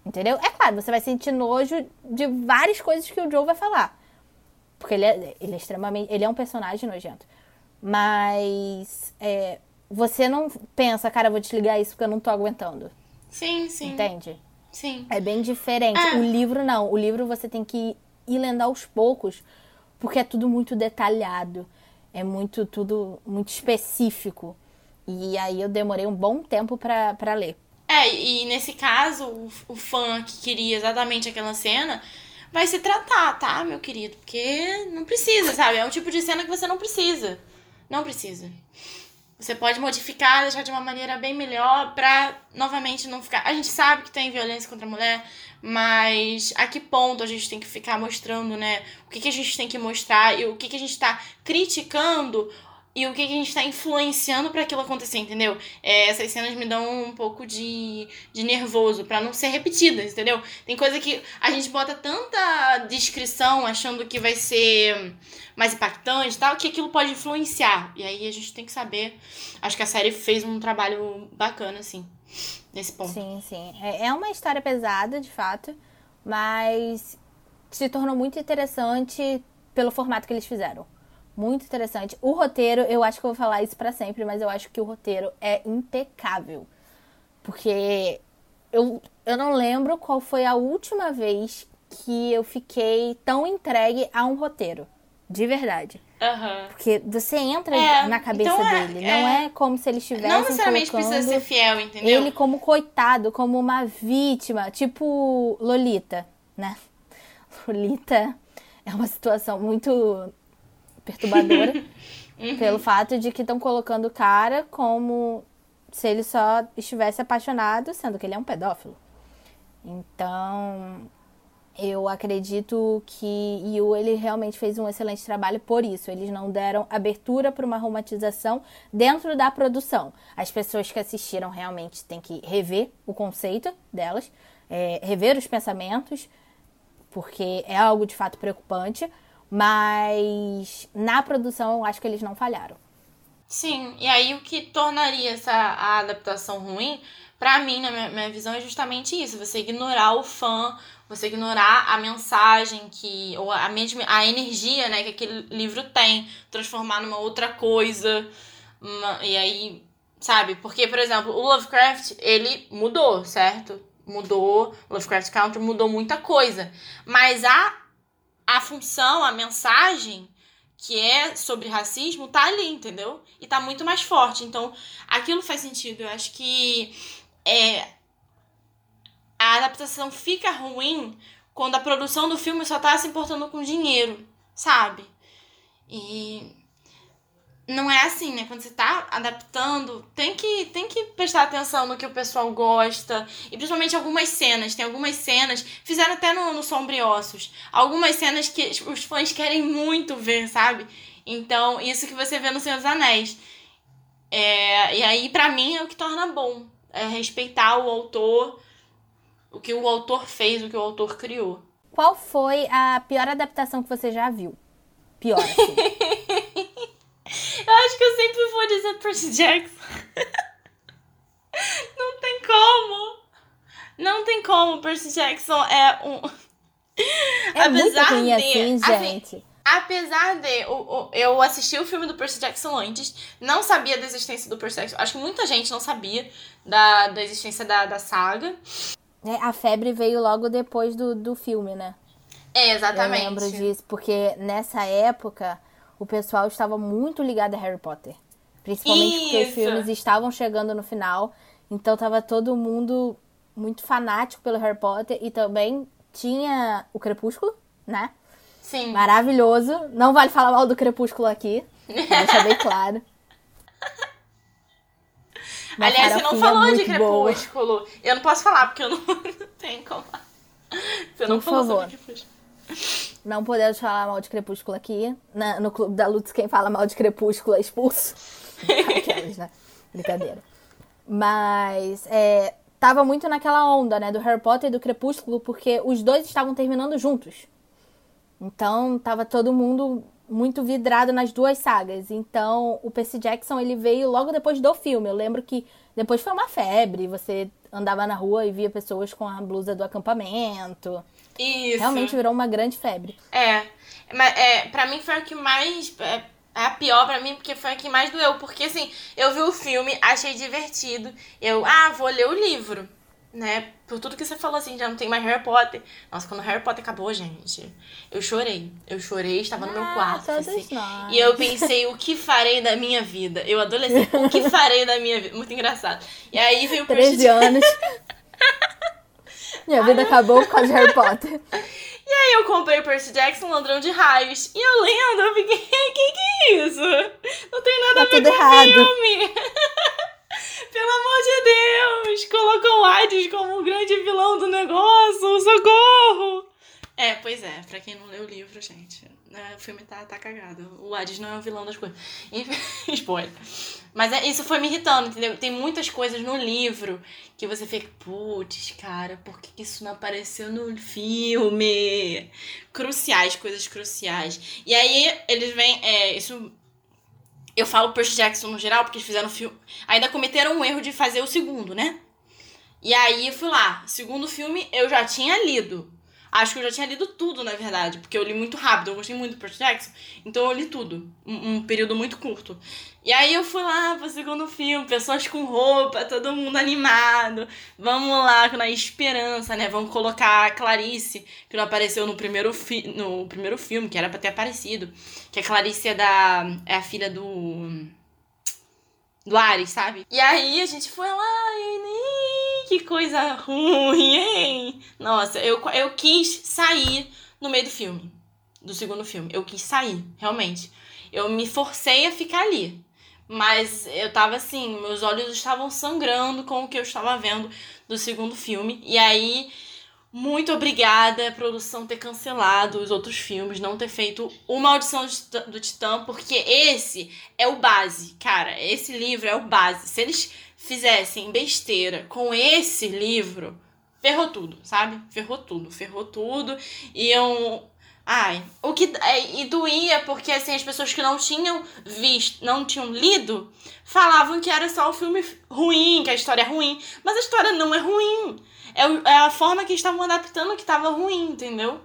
Entendeu? É claro, você vai sentir nojo de várias coisas que o Joe vai falar. Porque ele é, ele é extremamente. Ele é um personagem nojento. Mas é, você não pensa, cara, vou desligar isso porque eu não tô aguentando. Sim, sim. Entende? Sim. É bem diferente. É. O livro não. O livro você tem que ir lendo aos poucos, porque é tudo muito detalhado. É muito, tudo muito específico. E aí eu demorei um bom tempo para ler. É, e nesse caso, o, o fã que queria exatamente aquela cena vai se tratar, tá, meu querido? Porque não precisa, sabe? É um tipo de cena que você não precisa. Não precisa. Você pode modificar, deixar de uma maneira bem melhor pra novamente não ficar. A gente sabe que tem violência contra a mulher, mas a que ponto a gente tem que ficar mostrando, né? O que, que a gente tem que mostrar e o que, que a gente tá criticando e o que, que a gente tá influenciando para aquilo acontecer, entendeu? É, essas cenas me dão um pouco de, de nervoso para não ser repetidas, entendeu? Tem coisa que a gente bota tanta descrição achando que vai ser mais impactante e tal, que aquilo pode influenciar. E aí a gente tem que saber. Acho que a série fez um trabalho bacana, assim, nesse ponto. Sim, sim. É, é uma história pesada, de fato, mas se tornou muito interessante pelo formato que eles fizeram. Muito interessante. O roteiro, eu acho que eu vou falar isso para sempre, mas eu acho que o roteiro é impecável. Porque eu, eu não lembro qual foi a última vez que eu fiquei tão entregue a um roteiro. De verdade. Uhum. Porque você entra é, na cabeça então é, dele. É, não é como se ele estivesse. Não necessariamente precisa ser fiel, entendeu? Ele como coitado, como uma vítima. Tipo Lolita, né? Lolita é uma situação muito perturbadora uhum. pelo fato de que estão colocando o cara como se ele só estivesse apaixonado, sendo que ele é um pedófilo. Então, eu acredito que Yu ele realmente fez um excelente trabalho por isso. Eles não deram abertura para uma romantização dentro da produção. As pessoas que assistiram realmente têm que rever o conceito delas, é, rever os pensamentos, porque é algo de fato preocupante. Mas na produção eu acho que eles não falharam. Sim, e aí o que tornaria essa a adaptação ruim, para mim, na minha, minha visão, é justamente isso: você ignorar o fã, você ignorar a mensagem que. ou a, mesma, a energia né, que aquele livro tem, transformar numa outra coisa. Uma, e aí, sabe? Porque, por exemplo, o Lovecraft, ele mudou, certo? Mudou, Lovecraft Country mudou muita coisa. Mas a a função, a mensagem que é sobre racismo tá ali, entendeu? E tá muito mais forte. Então, aquilo faz sentido. Eu acho que é, a adaptação fica ruim quando a produção do filme só tá se importando com dinheiro, sabe? E não é assim, né? Quando você tá adaptando, tem que, tem que prestar atenção no que o pessoal gosta. E principalmente algumas cenas. Tem algumas cenas. Fizeram até no, no Sombriossos. Algumas cenas que os fãs querem muito ver, sabe? Então, isso que você vê no Senhor dos Anéis. É, e aí, para mim, é o que torna bom. é, respeitar o autor, o que o autor fez, o que o autor criou. Qual foi a pior adaptação que você já viu? Pior, assim. eu acho que eu sempre vou dizer Percy Jackson. Não tem como. Não tem como. Percy Jackson é um. É Apesar muito ruim de, assim, assim gente. Assim, apesar de eu assisti o filme do Percy Jackson antes, não sabia da existência do Percy Jackson. Acho que muita gente não sabia da, da existência da, da saga. É, a febre veio logo depois do, do filme, né? É, exatamente. Eu lembro disso, porque nessa época o pessoal estava muito ligado a Harry Potter. Principalmente Isso. porque os filmes estavam chegando no final. Então tava todo mundo muito fanático pelo Harry Potter e também tinha o Crepúsculo, né? Sim. Maravilhoso. Não vale falar mal do Crepúsculo aqui. Deixa bem claro. Uma Aliás, você não falou de Crepúsculo. Boa. Eu não posso falar, porque eu não, não tenho como. Você não Por falou favor. sobre Crepúsculo. Não podemos falar mal de Crepúsculo aqui. Na, no clube da Lutz, quem fala mal de Crepúsculo é expulso. Aquelas, né? Brincadeira. Mas é, tava muito naquela onda, né? Do Harry Potter e do Crepúsculo, porque os dois estavam terminando juntos. Então, tava todo mundo muito vidrado nas duas sagas. Então, o Percy Jackson, ele veio logo depois do filme. Eu lembro que depois foi uma febre, você andava na rua e via pessoas com a blusa do acampamento. Isso. Realmente virou uma grande febre. É. Mas é, pra mim foi o que mais. É a pior pra mim, porque foi a que mais doeu. Porque assim, eu vi o filme, achei divertido. Eu, ah, vou ler o livro né? Por tudo que você falou assim, já não tem mais Harry Potter. Nossa, quando Harry Potter acabou, gente, eu chorei. Eu chorei, estava no meu ah, quarto. Assim, e eu pensei, o que farei da minha vida? Eu adolescente, o que farei da minha vida? Muito engraçado. E aí veio o 13 anos. minha vida acabou por causa de Harry Potter. E aí eu comprei Percy Jackson, Ladrão de Raios. E eu lendo, eu fiquei, que que é isso? Não tem nada tá a ver com o filme. Pelo amor de Deus! Colocou o Hades como o grande vilão do negócio! Socorro! É, pois é, pra quem não leu o livro, gente, né, o filme tá, tá cagado. O Hades não é o vilão das coisas. Spoiler. Mas é, isso foi me irritando, entendeu? Tem muitas coisas no livro que você fica, putz, cara, por que isso não apareceu no filme? Cruciais, coisas cruciais. E aí eles vêm. É, isso eu falo Percy Jackson no geral, porque eles fizeram filme. Ainda cometeram um erro de fazer o segundo, né? E aí eu fui lá. Segundo filme eu já tinha lido. Acho que eu já tinha lido tudo, na verdade, porque eu li muito rápido, eu gostei muito do Percy Jackson, então eu li tudo, um, um, período muito curto. E aí eu fui lá pro segundo filme, pessoas com roupa, todo mundo animado, vamos lá, na esperança, né, vamos colocar a Clarice, que não apareceu no primeiro, fi no primeiro filme, que era pra ter aparecido, que a Clarice é, da, é a filha do do Ares, sabe? E aí a gente foi lá e que coisa ruim, hein? Nossa, eu, eu quis sair no meio do filme, do segundo filme. Eu quis sair, realmente. Eu me forcei a ficar ali. Mas eu tava assim, meus olhos estavam sangrando com o que eu estava vendo do segundo filme. E aí muito obrigada produção ter cancelado os outros filmes, não ter feito uma audição do Titã, porque esse é o base, cara. Esse livro é o base. Se eles fizessem besteira com esse livro, ferrou tudo, sabe? Ferrou tudo, ferrou tudo. Iam. Ai, o que. É, e doía porque assim, as pessoas que não tinham visto, não tinham lido, falavam que era só o filme ruim, que a história é ruim. Mas a história não é ruim é, é a forma que estavam adaptando que estava ruim, entendeu?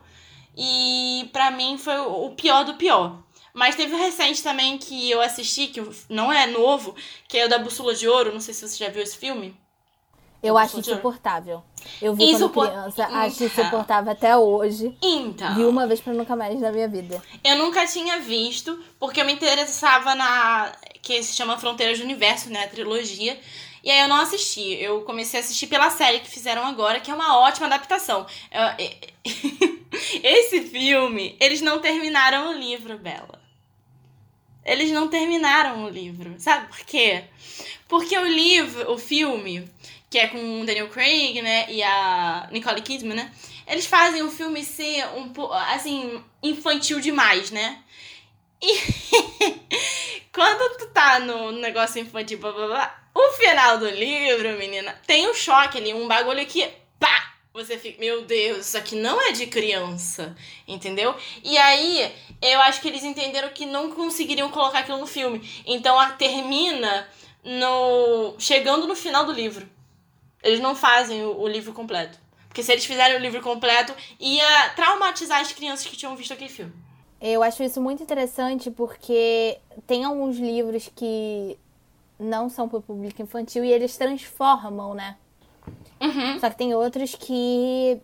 E para mim foi o pior do pior. Mas teve um recente também que eu assisti, que não é novo, que é o da Bússola de Ouro. Não sei se você já viu esse filme. Eu acho insuportável. Eu vi Insupor... quando criança, então. acho insuportável até hoje. Então. Vi uma vez pra nunca mais na minha vida. Eu nunca tinha visto, porque eu me interessava na. que se chama Fronteiras do Universo, né? A trilogia. E aí eu não assisti. Eu comecei a assistir pela série que fizeram agora, que é uma ótima adaptação. Esse filme, eles não terminaram o livro, Bela. Eles não terminaram o livro. Sabe por quê? Porque o livro, o filme, que é com o Daniel Craig, né, e a Nicole Kidman, né? Eles fazem o filme ser um pouco, assim, infantil demais, né? E quando tu tá no negócio infantil, blá, blá, blá, o final do livro, menina, tem um choque ali, um bagulho que, pá, você fica, meu Deus, isso aqui não é de criança, entendeu? E aí, eu acho que eles entenderam que não conseguiriam colocar aquilo no filme. Então, a termina no chegando no final do livro. Eles não fazem o, o livro completo. Porque se eles fizerem o livro completo, ia traumatizar as crianças que tinham visto aquele filme. Eu acho isso muito interessante porque tem alguns livros que não são para o público infantil e eles transformam, né? Uhum. Só que tem outros que,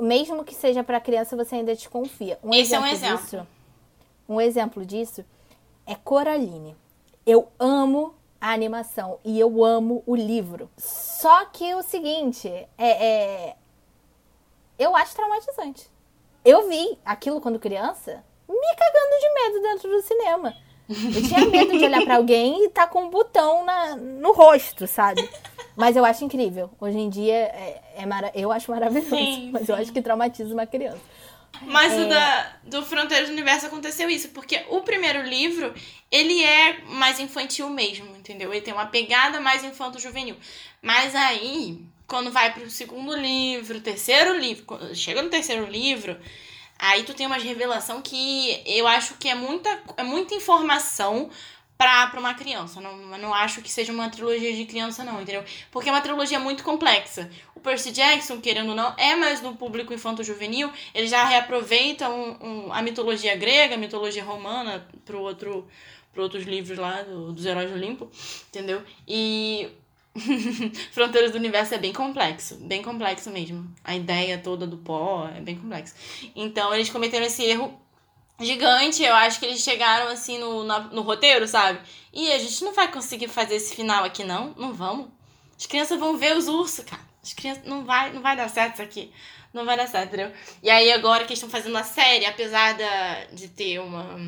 mesmo que seja para criança, você ainda desconfia. Um Esse exemplo é um exemplo. Disso, um exemplo disso é Coraline. Eu amo a animação e eu amo o livro. Só que o seguinte, é, é eu acho traumatizante. Eu vi aquilo quando criança, me cagando de medo dentro do cinema. Eu tinha medo de olhar para alguém e tá com um botão na, no rosto, sabe? Mas eu acho incrível. Hoje em dia, é, é mara... eu acho maravilhoso. Sim, mas sim. eu acho que traumatiza uma criança. Mas É. o da, do Fronteiras do Universo aconteceu isso, porque o primeiro livro, ele é mais infantil mesmo, entendeu? Ele tem uma pegada mais infanto-juvenil. Mas aí, quando vai pro segundo livro, terceiro livro, chega no terceiro livro, aí tu tem uma revelação que eu acho que é muita, é muita informação pra, pra uma criança. Não, não acho que seja uma trilogia de criança, não, entendeu? Porque é uma trilogia muito complexa. O Percy Jackson, querendo ou não, é mais do público infanto-juvenil. Ele já reaproveita um, um- a mitologia grega, a mitologia romana, pro outro, pro outros livros lá do- dos Heróis do Olimpo, entendeu? E Fronteiras do Universo é bem complexo, bem complexo mesmo. A ideia toda do pó é bem complexo. Então eles cometeram esse erro gigante. Eu acho que eles chegaram assim no, na- no roteiro, sabe? E a gente não vai conseguir fazer esse final aqui, não. Não vamos. As crianças vão ver os ursos, cara. As crianças. Não vai, não vai dar certo isso aqui. Não vai dar certo, entendeu? E aí, agora que estão fazendo a série, apesar da, de ter uma.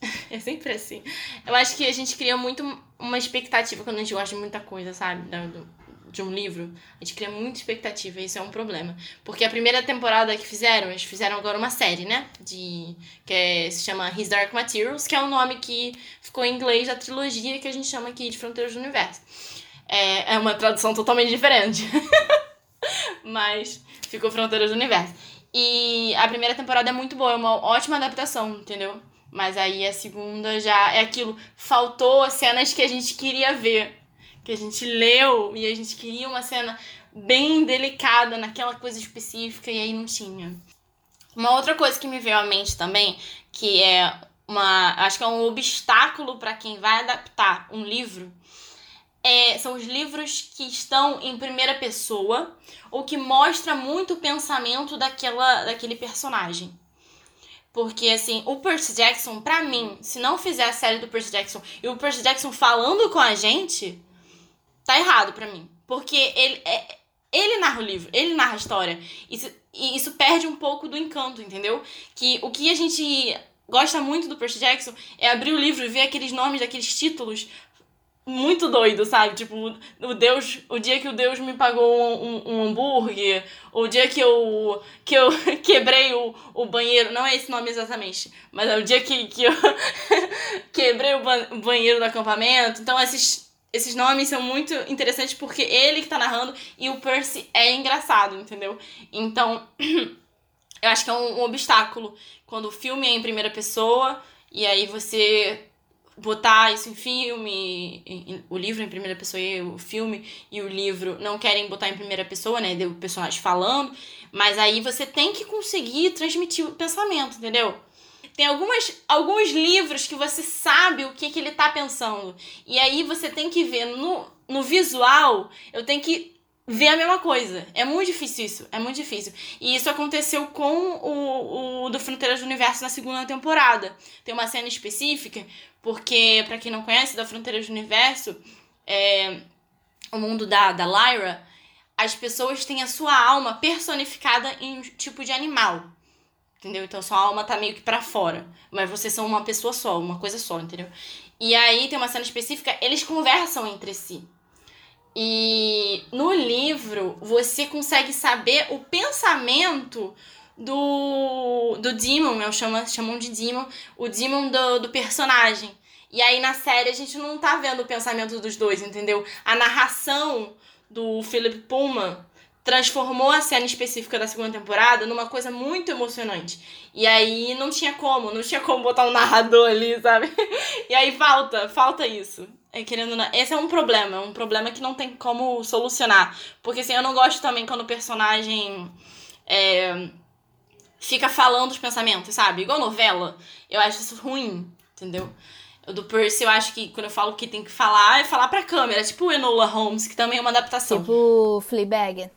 É sempre assim. Eu acho que a gente cria muito uma expectativa quando a gente gosta de muita coisa, sabe? Do- de um livro. A gente cria muita expectativa e isso é um problema. Porque a primeira temporada que fizeram, eles fizeram agora uma série, né? De, que é- se chama His Dark Materials, que é o nome que ficou em inglês da trilogia que a gente chama aqui de Fronteiras do Universo. É, é uma tradução totalmente diferente. Mas ficou Fronteiras do Universo. E a primeira temporada é muito boa, é uma ótima adaptação, entendeu? Mas aí a segunda já é aquilo. Faltou cenas que a gente queria ver. Que a gente leu e a gente queria uma cena bem delicada naquela coisa específica e aí não tinha. Uma outra coisa que me veio à mente também, que é uma. Acho que é um obstáculo para quem vai adaptar um livro, é, são os livros que estão em primeira pessoa ou que mostra muito o pensamento daquela, daquele personagem. Porque, assim, o Percy Jackson, pra mim, se não fizer a série do Percy Jackson e o Percy Jackson falando com a gente, tá errado pra mim. Porque ele, é, ele narra o livro, ele narra a história. Isso, e isso perde um pouco do encanto, entendeu? Que o que a gente gosta muito do Percy Jackson é abrir o livro e ver aqueles nomes daqueles títulos muito doido, sabe? Tipo, o Deus, o dia que o Deus me pagou um, um, um hambúrguer, o dia que eu, que eu quebrei o, o banheiro, não é esse nome exatamente, mas é o dia que, que eu quebrei o banheiro do acampamento. Então, esses, esses nomes são muito interessantes porque ele que tá narrando e o Percy é engraçado, entendeu? Então, eu acho que é um, um obstáculo quando o filme é em primeira pessoa e aí você botar isso em filme, em- em- o livro em primeira pessoa e o filme e o livro não querem botar em primeira pessoa, né, do personagem falando, mas aí você tem que conseguir transmitir o pensamento, entendeu? Tem algumas, alguns livros que você sabe o que, que ele tá pensando. E aí você tem que ver no, no visual, eu tenho que ver a mesma coisa. É muito difícil isso, é muito difícil. E isso aconteceu com o, o do Fronteiras do Universo na segunda temporada. Tem uma cena específica, porque, pra quem não conhece, da Fronteiras do Universo, é, o mundo da, da Lyra, as pessoas têm a sua alma personificada em um tipo de animal. Entendeu? Então sua alma tá meio que pra fora. Mas vocês são uma pessoa só, uma coisa só, entendeu? E aí tem uma cena específica, eles conversam entre si. E no livro você consegue saber o pensamento do, do Demon, eu chamo, chamam de Demon, o Demon do, do personagem. E aí na série a gente não tá vendo o pensamento dos dois, entendeu? A narração do Philip Pullman transformou a cena específica da segunda temporada numa coisa muito emocionante. E aí não tinha como, não tinha como botar um narrador ali, sabe? E aí falta, falta isso. É, querendo Esse é um problema, um problema que não tem como solucionar. Porque assim, eu não gosto também quando o personagem é, fica falando os pensamentos, sabe? Igual novela. Eu acho isso ruim, entendeu? Do Percy, eu acho que quando eu falo que tem que falar, é falar pra câmera. Tipo Enola Holmes, que também é uma adaptação. Tipo Fleabag.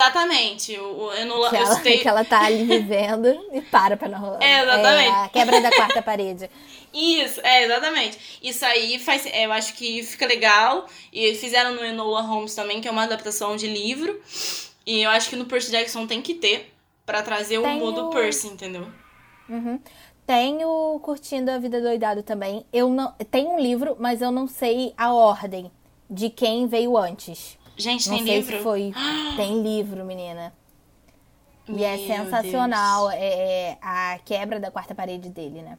Exatamente. O Enola... Que ela, citei... que ela tá ali vivendo e para pra não rolar. É, exatamente. É a quebra da quarta parede. Isso, é, exatamente. Isso aí faz. É, eu acho que fica legal. E fizeram no Enola Holmes também, que é uma adaptação de livro. E eu acho que no Percy Jackson tem que ter. para trazer o Tenho... mundo Percy, entendeu? Uhum. Tenho Curtindo a Vida Doidado também. Eu não. Tem um livro, mas eu não sei a ordem de quem veio antes. Gente, não tem sei livro? Se foi... tem livro, menina. E é sensacional é, é, a quebra da quarta parede dele, né?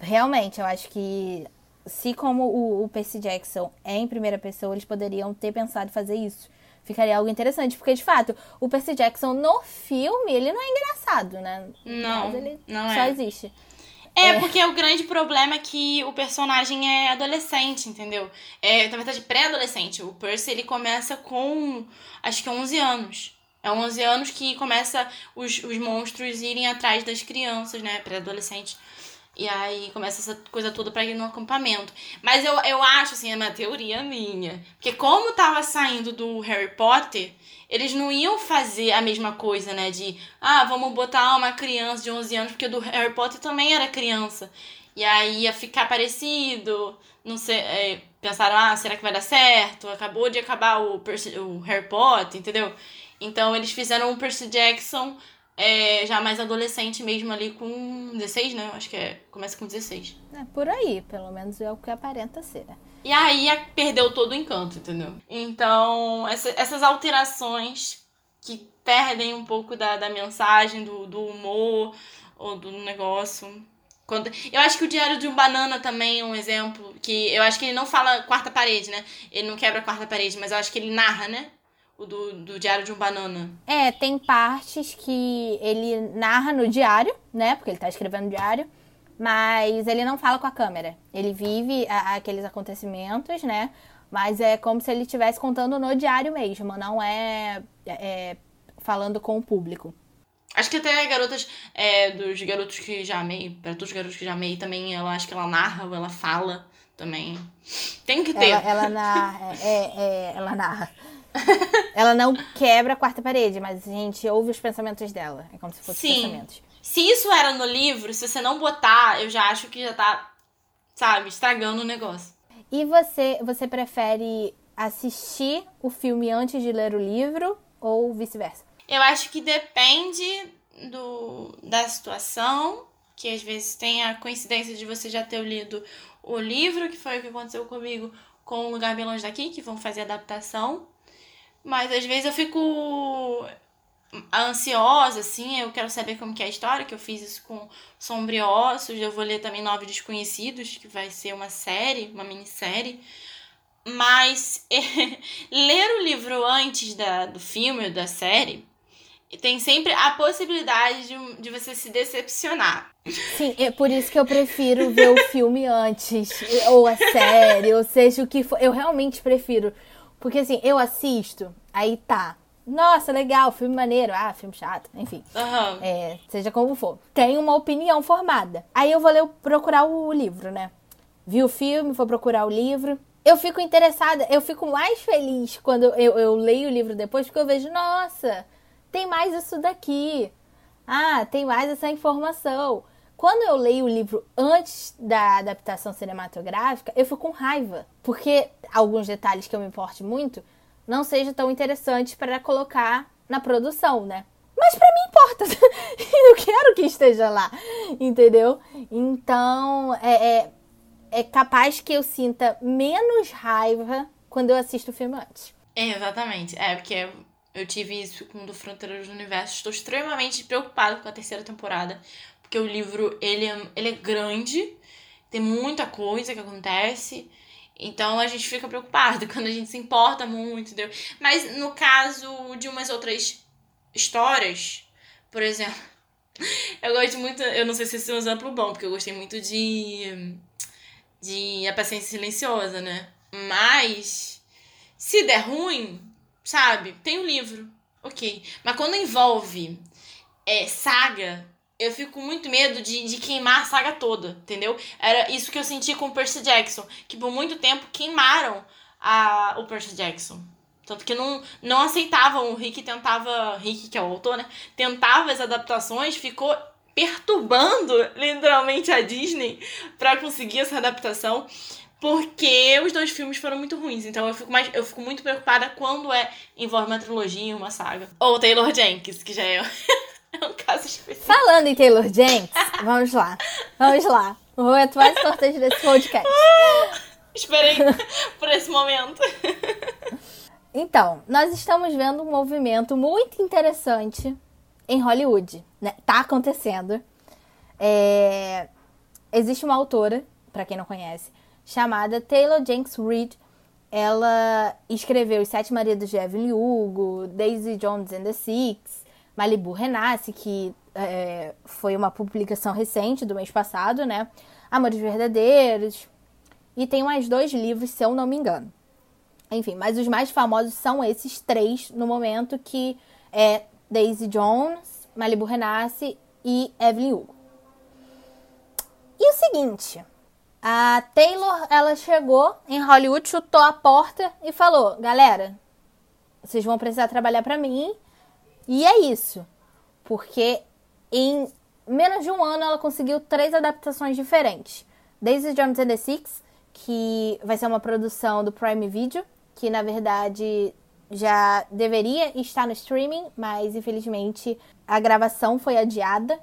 Realmente, eu acho que se como o, o Percy Jackson é em primeira pessoa, eles poderiam ter pensado em fazer isso. Ficaria algo interessante, porque de fato, o Percy Jackson no filme, ele não é engraçado, né? Não, Mas ele não só é. existe. É, é, porque o grande problema é que o personagem é adolescente, entendeu? É, na verdade, pré-adolescente. O Percy, ele começa com, acho que 11 anos. É 11 anos que começa os, os monstros irem atrás das crianças, né? Pré-adolescente. E aí começa essa coisa toda pra ir no acampamento. Mas eu, eu acho, assim, é uma teoria minha. Porque como tava saindo do Harry Potter, eles não iam fazer a mesma coisa, né? De, ah, vamos botar uma criança de 11 anos, porque do Harry Potter também era criança. E aí ia ficar parecido. Não sei. É, pensaram, ah, será que vai dar certo? Acabou de acabar o, o Harry Potter, entendeu? Então eles fizeram o Percy Jackson é, já mais adolescente mesmo ali com 16, né? Acho que é, começa com 16. É por aí, pelo menos é o que aparenta ser. E aí perdeu todo o encanto, entendeu? Então, essa, essas alterações que perdem um pouco da, da mensagem, do, do humor ou do negócio. Quando, eu acho que o Diário de um Banana também é um exemplo. Que eu acho que ele não fala quarta parede, né? Ele não quebra a quarta parede, mas eu acho que ele narra, né? o do, do Diário de um Banana. É, tem partes que ele narra no diário, né? Porque ele tá escrevendo diário. Mas ele não fala com a câmera. Ele vive a, aqueles acontecimentos, né? Mas é como se ele estivesse contando no diário mesmo, não é, é falando com o público. Acho que até garotas é, dos garotos que já amei, para todos os garotos que já amei também, ela acho que ela narra ou ela fala também. Tem que ter. Ela, ela narra. É, é, ela narra. ela não quebra a quarta parede, mas a gente ouve os pensamentos dela. É como se fossem pensamentos. Se isso era no livro, se você não botar, eu já acho que já tá, sabe, estragando o negócio. E você, você prefere assistir o filme antes de ler o livro ou vice-versa? Eu acho que depende do, da situação, que às vezes tem a coincidência de você já ter lido o livro, que foi o que aconteceu comigo com o Lugar Bem Longe Daqui, que vão fazer adaptação. Mas às vezes eu fico ansiosa, assim, eu quero saber como que é a história, que eu fiz isso com Sombriossos, eu vou ler também Nove Desconhecidos, que vai ser uma série, uma minissérie. Mas ler o livro antes da, do filme ou da série tem sempre a possibilidade de, de você se decepcionar. Sim, é por isso que eu prefiro ver o filme antes, ou a série, ou seja o que for. Eu realmente prefiro porque assim, eu assisto, aí tá. Nossa, legal, filme maneiro. Ah, filme chato, enfim. Uhum. É, seja como for. Tem uma opinião formada. Aí eu vou ler, procurar o livro, né? Vi o filme, vou procurar o livro. Eu fico interessada, eu fico mais feliz quando eu, eu leio o livro depois, porque eu vejo, nossa, tem mais isso daqui. Ah, tem mais essa informação. Quando eu leio o livro antes da adaptação cinematográfica, eu fico com raiva, porque alguns detalhes que eu me importe muito não sejam tão interessantes para colocar na produção, né? Mas para mim importa. eu quero que esteja lá, entendeu? Então, é, é, é capaz que eu sinta menos raiva quando eu assisto o filme antes. É, exatamente. É, porque Eu tive isso com Do Fronteiras do Universo. Estou extremamente preocupada com a terceira temporada. Porque o livro, ele é, ele é grande. Tem muita coisa que acontece. Então a gente fica preocupado quando a gente se importa muito, entendeu? Mas no caso de umas outras histórias, por exemplo, eu gosto muito, eu não sei se esse é um exemplo bom, porque eu gostei muito de de A Paciência Silenciosa, né? Mas se der ruim, sabe? Tem um livro, ok. Mas quando envolve é, saga, eu fico com muito medo de, de queimar a saga toda, entendeu? Era isso que eu senti com o Percy Jackson, que por muito tempo queimaram a, o Percy Jackson. Tanto que não, não aceitavam, o Rick tentava, Rick que é o autor, né? Tentava as adaptações, ficou perturbando literalmente a Disney para conseguir essa adaptação. Porque os dois filmes foram muito ruins. Então eu fico, mais, eu fico muito preocupada quando é envolve uma trilogia, uma saga. Ou Taylor Jenkins, que já é, é um caso específico. Falando em Taylor Jenkins, vamos lá. Vamos lá. O momento mais importante desse podcast. Esperei por esse momento. Então, nós estamos vendo um movimento muito interessante em Hollywood. Né? Tá acontecendo. É... Existe uma autora, para quem não conhece, chamada Taylor Jenks Reid. Ela escreveu Os Sete Maridos de Evelyn Hugo, Daisy Jones and the Six, Malibu Renasce, que é, foi uma publicação recente do mês passado, né? Amores Verdadeiros. E tem mais dois livros, se eu não me engano. Enfim, mas os mais famosos são esses três no momento, que é Daisy Jones, Malibu Renasce e Evelyn Hugo. E o seguinte, a Taylor, ela chegou em Hollywood, chutou a porta e falou: "Galera, vocês vão precisar trabalhar para mim". E é isso. Porque em menos de um ano ela conseguiu três adaptações diferentes. Daisy Jones and the Six, que vai ser uma produção do Prime Video, que na verdade já deveria estar no streaming, mas infelizmente a gravação foi adiada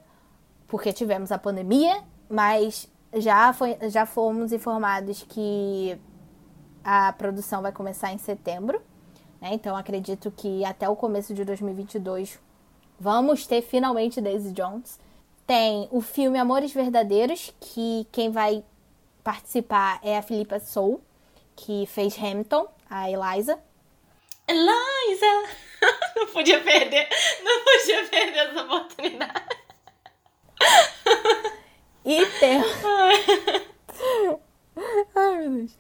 porque tivemos a pandemia, mas já, foi, já fomos informados que a produção vai começar em setembro, né? Então acredito que até o começo de 2022 vamos ter finalmente Daisy Jones. Tem o filme Amores Verdadeiros, que quem vai participar é a Filipa Soul, que fez Hamilton, a Eliza. Eliza! Não podia perder, não podia perder essa oportunidade. E temos. Ai, meu Deus.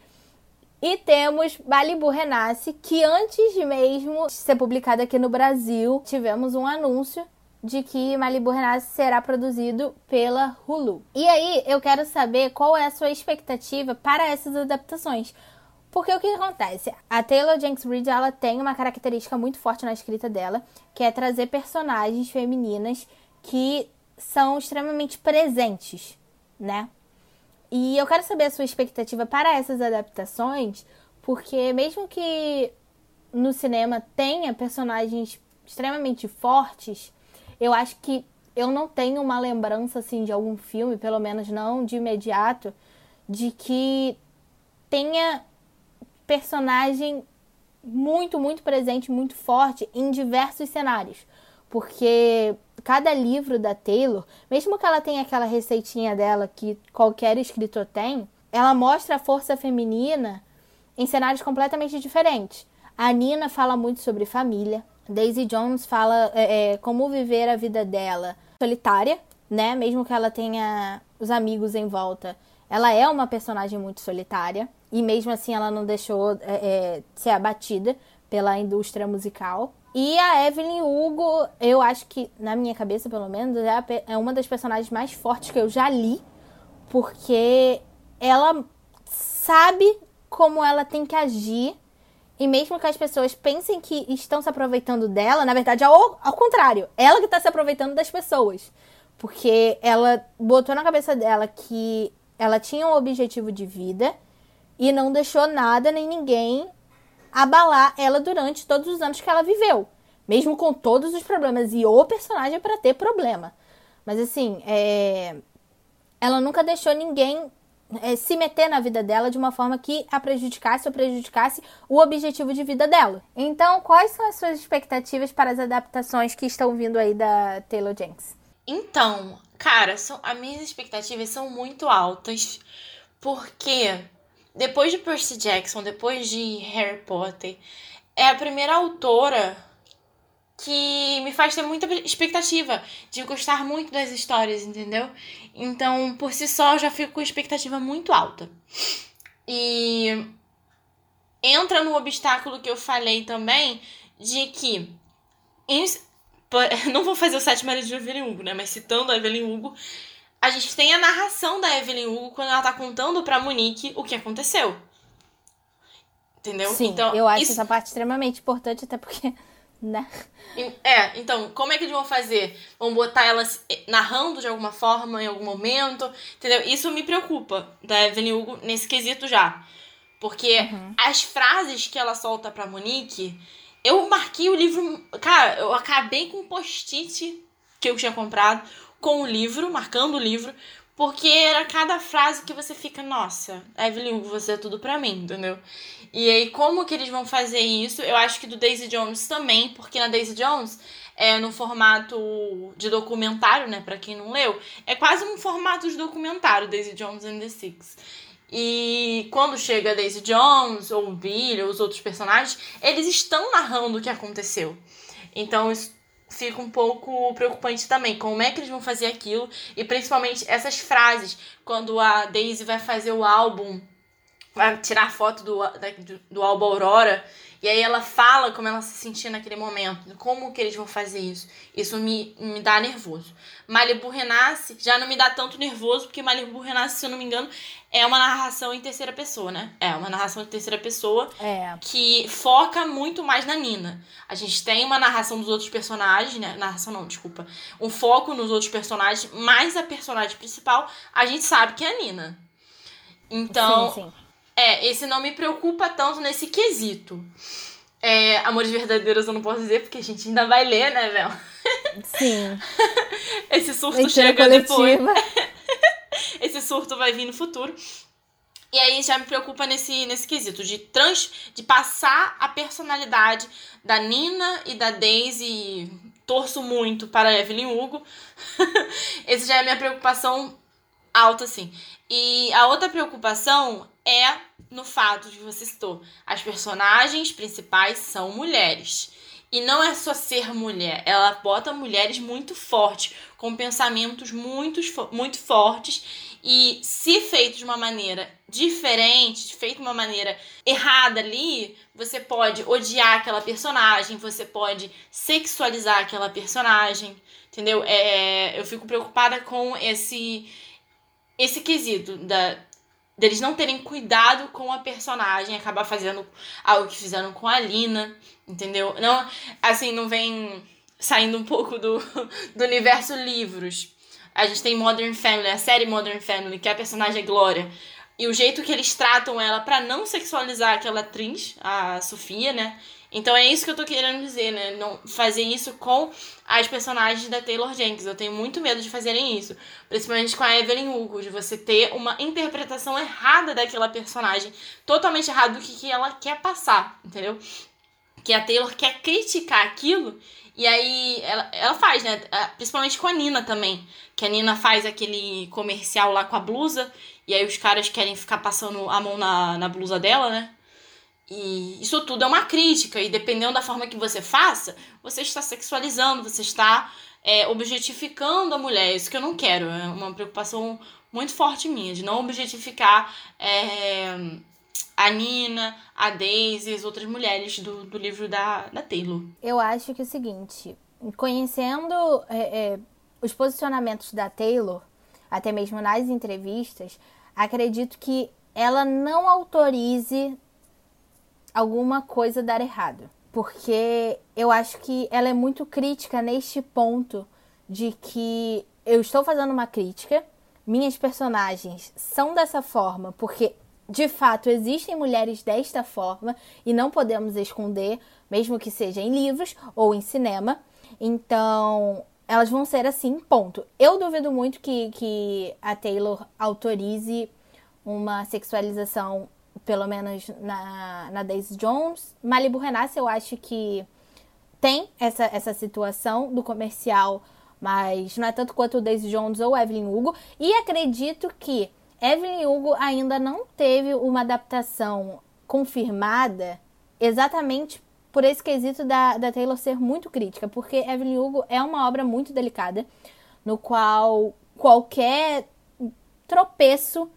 E temos Malibu Renasce, que antes de mesmo ser publicado aqui no Brasil, tivemos um anúncio de que Malibu Renasce será produzido pela Hulu. E aí, eu quero saber qual é a sua expectativa para essas adaptações. Porque o que acontece? A Taylor Jenks Reid ela tem uma característica muito forte na escrita dela, que é trazer personagens femininas que são extremamente presentes, né? E eu quero saber a sua expectativa para essas adaptações, porque mesmo que no cinema tenha personagens extremamente fortes, eu acho que eu não tenho uma lembrança assim de algum filme, pelo menos não de imediato, de que tenha personagem muito, muito presente, muito forte em diversos cenários. Porque cada livro da Taylor, mesmo que ela tenha aquela receitinha dela que qualquer escritor tem, ela mostra a força feminina em cenários completamente diferentes. A Nina fala muito sobre família. Daisy Jones fala é, é, como viver a vida dela solitária, né? Mesmo que ela tenha os amigos em volta, ela é uma personagem muito solitária. E mesmo assim ela não deixou é, é, ser abatida pela indústria musical. E a Evelyn Hugo, eu acho que, na minha cabeça pelo menos, é, é uma das personagens mais fortes que eu já li. Porque ela sabe como ela tem que agir. E mesmo que as pessoas pensem que estão se aproveitando dela, na verdade é ao, ao contrário. Ela que está se aproveitando das pessoas. Porque ela botou na cabeça dela que ela tinha um objetivo de vida e não deixou nada nem ninguém abalar ela durante todos os anos que ela viveu, mesmo com todos os problemas. E o personagem é para ter problema. Mas assim, é... ela nunca deixou ninguém é, se meter na vida dela de uma forma que a prejudicasse ou prejudicasse o objetivo de vida dela. Então, quais são as suas expectativas para as adaptações que estão vindo aí da Taylor Jenks? Então, cara, são, as minhas expectativas são muito altas, porque depois de Percy Jackson, depois de Harry Potter, é a primeira autora que me faz ter muita expectativa de gostar muito das histórias, entendeu? Então, por si só, eu já fico com expectativa muito alta. E entra no obstáculo que eu falei também de que não vou fazer o sete maridos de Evelyn Hugo, né? Mas citando a Evelyn Hugo, a gente tem a narração da Evelyn Hugo quando ela tá contando pra Monique o que aconteceu. Entendeu? Sim, então, eu acho isso... essa parte extremamente importante, até porque né? É, então, como é que eles vão fazer? Vão botar elas eh, narrando de alguma forma, em algum momento, entendeu? Isso me preocupa da Evelyn Hugo nesse quesito já. Porque uhum. as frases que ela solta pra Monique, eu marquei o livro. Cara, eu acabei com o post-it que eu tinha comprado com o livro, marcando o livro, porque era cada frase que você fica, nossa, Evelyn você é tudo pra mim, entendeu? E aí, como que eles vão fazer isso? Eu acho que do Daisy Jones também, porque na Daisy Jones é no formato de documentário, né? Pra quem não leu, é quase um formato de documentário, Daisy Jones and the Six. E quando chega Daisy Jones, ou Billy, ou os outros personagens, eles estão narrando o que aconteceu. Então isso fica um pouco preocupante também. Como é que eles vão fazer aquilo? E principalmente essas frases, quando a Daisy vai fazer o álbum vai tirar foto do, do, do álbum Aurora. E aí ela fala como ela se sentia naquele momento. Como que eles vão fazer isso? Isso me, me dá nervoso. Malibu Renasce já não me dá tanto nervoso, porque Malibu Renasce, se eu não me engano, é uma narração em terceira pessoa, né? É uma narração em terceira pessoa é. que foca muito mais na Nina. A gente tem uma narração dos outros personagens, né? Narração não, desculpa. Um foco nos outros personagens, mas a personagem principal a gente sabe que é a Nina. Então, sim, sim. É, esse não me preocupa tanto nesse quesito. É, Amores Verdadeiros eu não posso dizer, porque a gente ainda vai ler, né, Vel? Sim. Esse surto Leitura chega coletiva. depois. Esse surto vai vir no futuro. E aí já me preocupa nesse, nesse quesito de trans, de passar a personalidade da Nina e da Daisy. Torço muito para a Evelyn Hugo. Esse já é a minha preocupação alta, assim. E a outra preocupação é no fato de você citou, as personagens principais são mulheres. E não é só ser mulher, ela bota mulheres muito fortes, com pensamentos muito, muito fortes. E se feito de uma maneira diferente, feito de uma maneira errada ali, você pode odiar aquela personagem, você pode sexualizar aquela personagem, entendeu? É, eu fico preocupada com esse esse quesito da deles não terem cuidado com a personagem, acabar fazendo algo que fizeram com a Lina, entendeu? Não, assim, não vem saindo um pouco do, do universo livros. A gente tem Modern Family, a série Modern Family, que a personagem é Glória. E o jeito que eles tratam ela para não sexualizar aquela atriz, a Sofia, né? Então é isso que eu tô querendo dizer, né? Não fazer isso com as personagens da Taylor Jenkins. Eu tenho muito medo de fazerem isso. Principalmente com a Evelyn Hugo, de você ter uma interpretação errada daquela personagem. Totalmente errada do que, que ela quer passar, entendeu? Que a Taylor quer criticar aquilo. E aí ela, ela faz, né? Principalmente com a Nina também. Que a Nina faz aquele comercial lá com a blusa. E aí os caras querem ficar passando a mão na, na blusa dela, né? E isso tudo é uma crítica, e dependendo da forma que você faça, você está sexualizando, você está é, objetificando a mulher. Isso que eu não quero. É uma preocupação muito forte minha, de não objetificar é, a Nina, a Daisy e as outras mulheres do, do livro da, da Taylor. Eu acho que é o seguinte: conhecendo é, é os posicionamentos da Taylor, até mesmo nas entrevistas, acredito que ela não autorize alguma coisa dar errado. Porque eu acho que ela é muito crítica neste ponto de que eu estou fazendo uma crítica, minhas personagens são dessa forma, porque de fato existem mulheres desta forma e não podemos esconder, mesmo que seja em livros ou em cinema. Então, elas vão ser assim, ponto. Eu duvido muito que, que a Taylor autorize uma sexualização, pelo menos na, na Daisy Jones. Malibu Renasce, eu acho que tem essa, essa situação do comercial, mas não é tanto quanto o Daisy Jones ou Evelyn Hugo. E acredito que Evelyn Hugo ainda não teve uma adaptação confirmada exatamente por esse quesito da, da Taylor ser muito crítica, porque Evelyn Hugo é uma obra muito delicada, no qual qualquer tropeço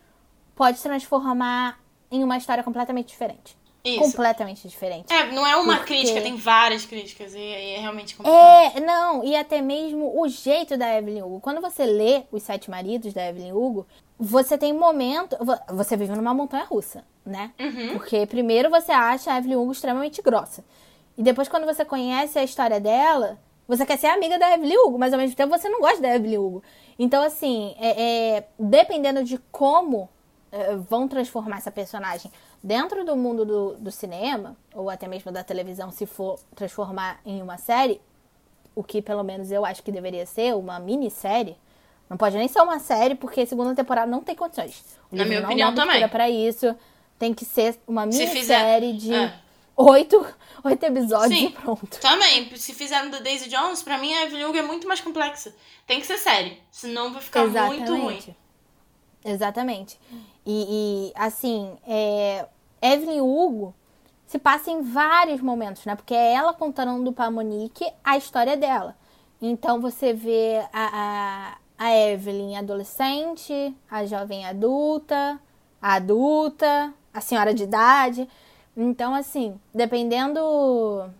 pode transformar em uma história completamente diferente. Isso. Completamente diferente. É, não é uma porque... crítica, tem várias críticas e, e é realmente complicado. É, não, e até mesmo o jeito da Evelyn Hugo. Quando você lê Os Sete Maridos da Evelyn Hugo, você tem um momento. Você vive numa montanha russa, né? Uhum. Porque primeiro você acha a Evelyn Hugo extremamente grossa. E depois, quando você conhece a história dela, você quer ser amiga da Evelyn Hugo, mas ao mesmo tempo você não gosta da Evelyn Hugo. Então, assim, é, é dependendo de como vão transformar essa personagem dentro do mundo do, do cinema, ou até mesmo da televisão, se for transformar em uma série, o que pelo menos eu acho que deveria ser uma minissérie. Não pode nem ser uma série, porque segunda temporada não tem condições. O Na minha opinião também. para isso. Tem que ser uma minissérie de é. oito, oito episódios Sim, e pronto. Também. Se fizeram do Daisy Jones, pra mim a Evelyn Hugo é muito mais complexa. Tem que ser série. Senão vai ficar Exatamente. muito ruim. Exatamente. E, e assim, é, Evelyn Hugo se passa em vários momentos, né? Porque é ela contando pra Monique a história dela. Então você vê a, a, a Evelyn adolescente, a jovem adulta, a adulta, a senhora de idade. Então, assim, dependendo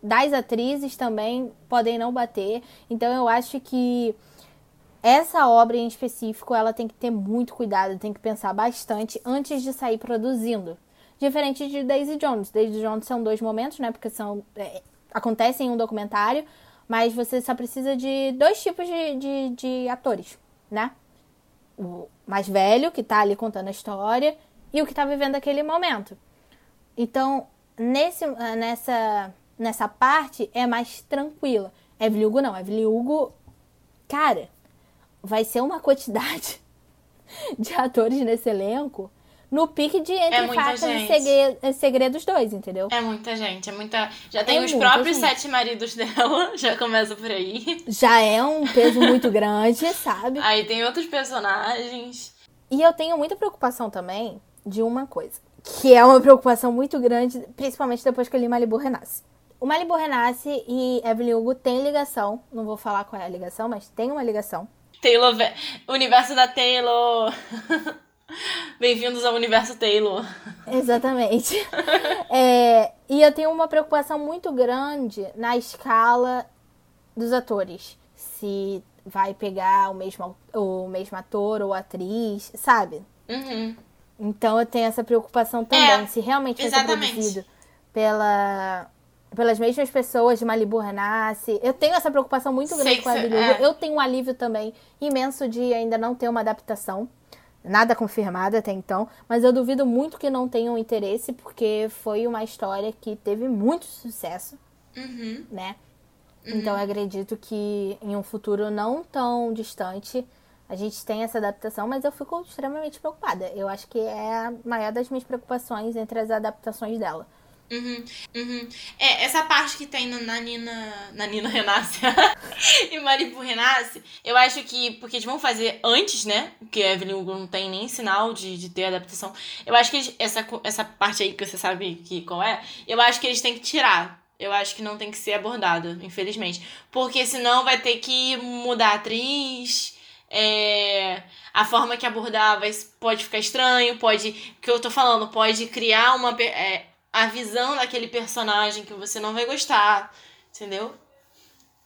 das atrizes também podem não bater. Então eu acho que essa obra em específico, ela tem que ter muito cuidado, tem que pensar bastante antes de sair produzindo. Diferente de Daisy Jones. Daisy Jones são dois momentos, né? Porque são é, acontecem em um documentário, mas você só precisa de dois tipos de, de, de atores, né? O mais velho, que tá ali contando a história, e o que tá vivendo aquele momento. Então, nesse, nessa, nessa parte é mais tranquila. Evelyn Hugo não. Evelyn Hugo, cara, vai ser uma quantidade de atores nesse elenco no pique de Entre é Facas e segredo, Segredos dois, entendeu? É muita gente, é muita. Já tem é os próprios gente. sete maridos dela, já começa por aí. Já é um peso muito grande, sabe? Aí tem outros personagens. E eu tenho muita preocupação também de uma coisa, que é uma preocupação muito grande, principalmente depois que eu li Malibu Renasce. O Malibu Renasce e Evelyn Hugo tem ligação, não vou falar qual é a ligação, mas tem uma ligação. Taylor, universo da Taylor. Bem-vindos ao universo Taylor. Exatamente. É, e eu tenho uma preocupação muito grande na escala dos atores. Se vai pegar o mesmo, o mesmo ator ou atriz, sabe? Uhum. Então eu tenho essa preocupação também. É, se realmente vai ser produzido pela pelas mesmas pessoas de Malibu Renasce. Eu tenho essa preocupação muito grande Sei com a Evelyn é. Eu tenho um alívio também imenso de ainda não ter uma adaptação. Nada confirmado até então, mas eu duvido muito que não tenham interesse, porque foi uma história que teve muito sucesso, uhum. né? Uhum. Então eu acredito que em um futuro não tão distante a gente tem essa adaptação, mas eu fico extremamente preocupada. Eu acho que é a maior das minhas preocupações entre as adaptações dela. Uhum, uhum. É, essa parte que tem na Nina. Na Nina Renasce e Maribu Renasce, eu acho que. Porque eles vão fazer antes, né? Porque Evelyn Hugo não tem nem sinal de, de ter adaptação. Eu acho que eles, essa, essa parte aí que você sabe que qual é, eu acho que eles têm que tirar. Eu acho que não tem que ser abordada, infelizmente. Porque senão vai ter que mudar a atriz. É, a forma que abordar vai, pode ficar estranho, pode. O que eu tô falando, pode criar uma. É, a visão daquele personagem que você não vai gostar, entendeu?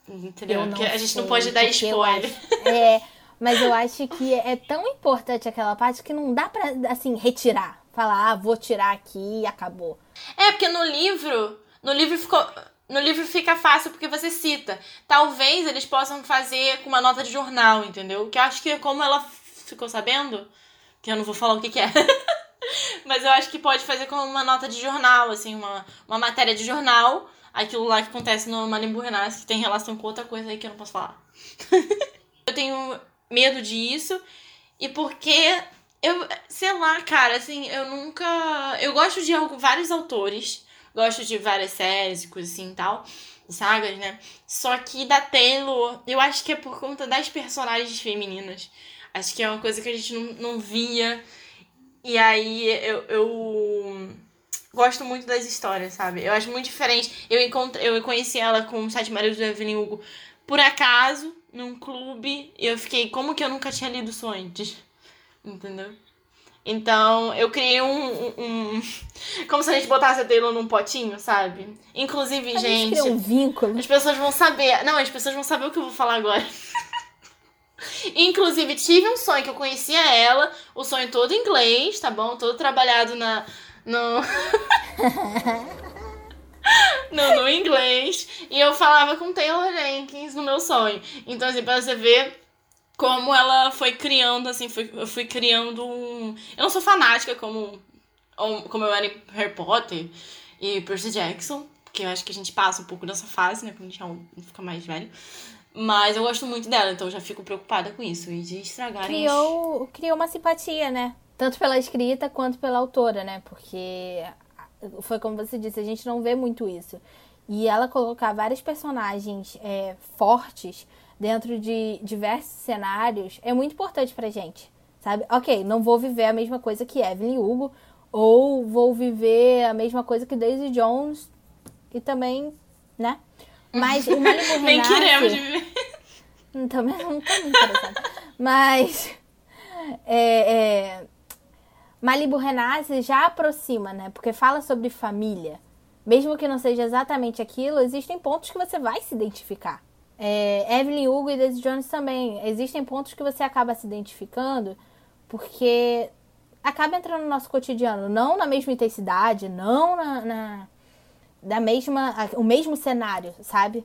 Entendeu? Porque a gente não pode dar spoiler. Acho, é, mas eu acho que é tão importante aquela parte que não dá pra, assim, retirar. Falar, ah, vou tirar aqui e acabou. É, porque no livro, no livro ficou... No livro fica fácil porque você cita. Talvez eles possam fazer com uma nota de jornal, entendeu? Que eu acho que como ela ficou sabendo, que eu não vou falar o que, que é. Mas eu acho que pode fazer como uma nota de jornal, assim, uma, uma matéria de jornal. Aquilo lá que acontece no Malibu Renasce, que tem relação com outra coisa aí que eu não posso falar. eu tenho medo disso. E porque Eu, sei lá, cara, assim, eu nunca. Eu gosto de vários autores, gosto de várias séries e coisas assim e tal, sagas, né? Só que da Taylor, eu acho que é por conta das personagens femininas. Acho que é uma coisa que a gente não, não via. E aí eu, eu gosto muito das histórias, sabe? Eu acho muito diferente. Eu, encontrei, eu conheci ela com os Sete Maridos do Evelyn Hugo por acaso, num clube. E eu fiquei, como que eu nunca tinha lido isso antes? Entendeu? Então, eu criei um, um, um, Como se a gente botasse a Taylor num potinho, sabe? Inclusive, a gente. gente um vínculo. As pessoas vão saber. Não, as pessoas vão saber o que eu vou falar agora. Inclusive, tive um sonho que eu conhecia ela, o sonho todo em inglês, tá bom? Todo trabalhado na. No... no, no inglês. E eu falava com Taylor Jenkins no meu sonho. Então, assim, pra você ver como ela foi criando, assim, foi, eu fui criando um. Eu não sou fanática como, como eu era em Harry Potter e Percy Jackson, porque eu acho que a gente passa um pouco dessa fase, né, quando a gente é fica mais velho. Mas eu gosto muito dela, então já fico preocupada com isso. E de estragar. Criou, criou uma simpatia, né? Tanto pela escrita quanto pela autora, né? Porque foi como você disse, a gente não vê muito isso. E ela colocar vários personagens é, fortes dentro de diversos cenários é muito importante pra gente, sabe? Ok, não vou viver a mesma coisa que Evelyn Hugo, ou vou viver a mesma coisa que Daisy Jones, e também, né? Mas o Malibu Renasce... Nem queremos viver. Também não tô muito interessada. Mas... É, é, Malibu Renasce já aproxima, né? Porque fala sobre família. Mesmo que não seja exatamente aquilo, existem pontos que você vai se identificar. É, Evelyn Hugo e Daisy Jones também. Existem pontos que você acaba se identificando porque acaba entrando no nosso cotidiano. Não na mesma intensidade, não na, na da mesma, o mesmo cenário, sabe?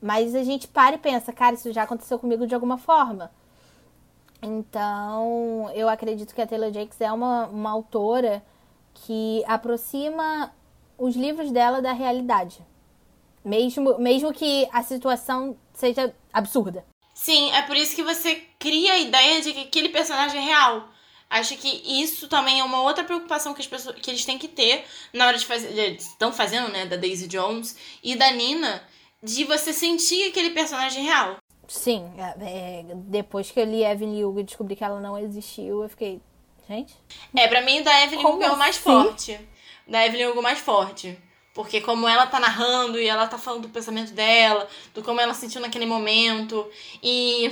Mas a gente para e pensa, cara, isso já aconteceu comigo de alguma forma. Então, eu acredito que a Taylor Jakes é uma, uma autora que aproxima os livros dela da realidade. Mesmo, mesmo que a situação seja absurda. Sim, é por isso que você cria a ideia de que aquele personagem é real. Acho que isso também é uma outra preocupação que, as pessoas, que eles têm que ter na hora de fazer. Estão fazendo, né? Da Daisy Jones e da Nina, de você sentir aquele personagem real. Sim, é, é, depois que eu li Evelyn Hugo e descobri que ela não existiu, eu fiquei. Gente? É, pra mim, da Evelyn Hugo é o mais assim? forte. Da Evelyn Hugo mais forte. Porque como ela tá narrando e ela tá falando do pensamento dela, do como ela sentiu naquele momento. E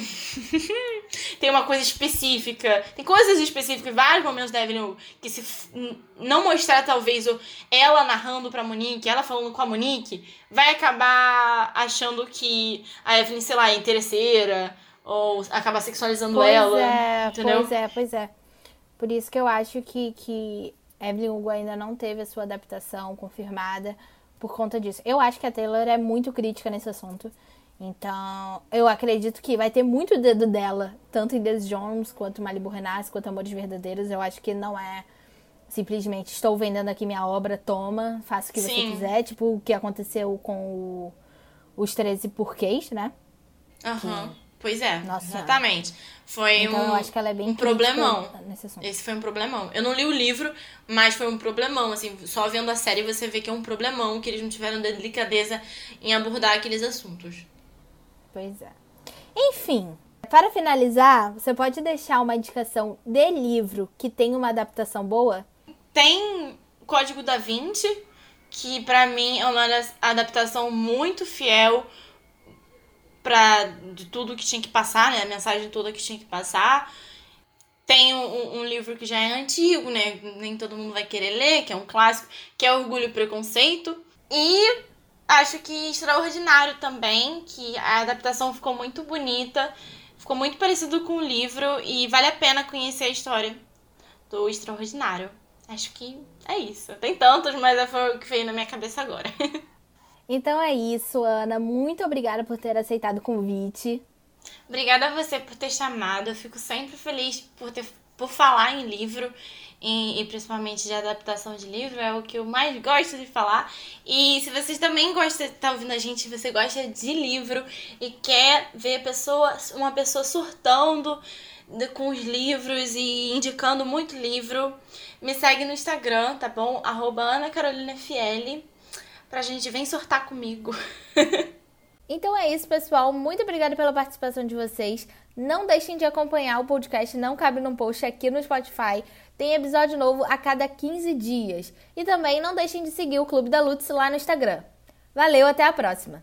tem uma coisa específica, tem coisas específicas em vários momentos da Evelyn que se não mostrar talvez ela narrando pra Monique, ela falando com a Monique, vai acabar achando que a Evelyn, sei lá, é interesseira ou acabar sexualizando pois ela. É, entendeu? Pois é, pois é. Por isso que eu acho que, que Evelyn Hugo ainda não teve a sua adaptação confirmada por conta disso. Eu acho que a Taylor é muito crítica nesse assunto. Então, eu acredito que vai ter muito dedo dela, tanto em Des Jones, quanto Malibu Renasce, quanto Amores Verdadeiros. Eu acho que não é simplesmente estou vendendo aqui minha obra, toma, faça o que Sim. você quiser. Tipo o que aconteceu com o, os 13 porquês, né? Aham. Uhum. Pois é, Nossa, exatamente. Foi então, um, eu acho que ela é bem um problemão. Esse foi um problemão. Eu não li o livro, mas foi um problemão. Assim, só vendo a série você vê que é um problemão, que eles não tiveram delicadeza em abordar aqueles assuntos. Pois é. Enfim, para finalizar, você pode deixar uma indicação de livro que tem uma adaptação boa? Tem Código da Vinci, que para mim é uma adaptação muito fiel pra, de tudo que tinha que passar, né? A mensagem toda que tinha que passar. Tem um, um, livro que já é antigo, né? Nem todo mundo vai querer ler, que é um clássico, que é Orgulho e Preconceito. E acho que extraordinário também, que a adaptação ficou muito bonita, ficou muito parecido com o livro e vale a pena conhecer a história do Extraordinário. Acho que é isso. Tem tantos, mas foi o que veio na minha cabeça agora. Então é isso, Ana. Muito obrigada por ter aceitado o convite. Obrigada a você por ter chamado. Eu fico sempre feliz por, ter, por falar em livro e, e, principalmente de adaptação de livro. É o que eu mais gosto de falar. E se vocês também gostam, tá ouvindo a gente, você gosta de livro e quer ver uma pessoa surtando com os livros e indicando muito livro. Me segue no Instagram, tá bom? Arroba Ana Carolina pra gente vir sortar comigo. então é isso, pessoal. Muito obrigada pela participação de vocês. Não deixem de acompanhar o podcast Não Cabe Num Post aqui no Spotify. Tem episódio novo a cada 15 dias. E também não deixem de seguir o Clube da Lutz lá no Instagram. Valeu, até a próxima!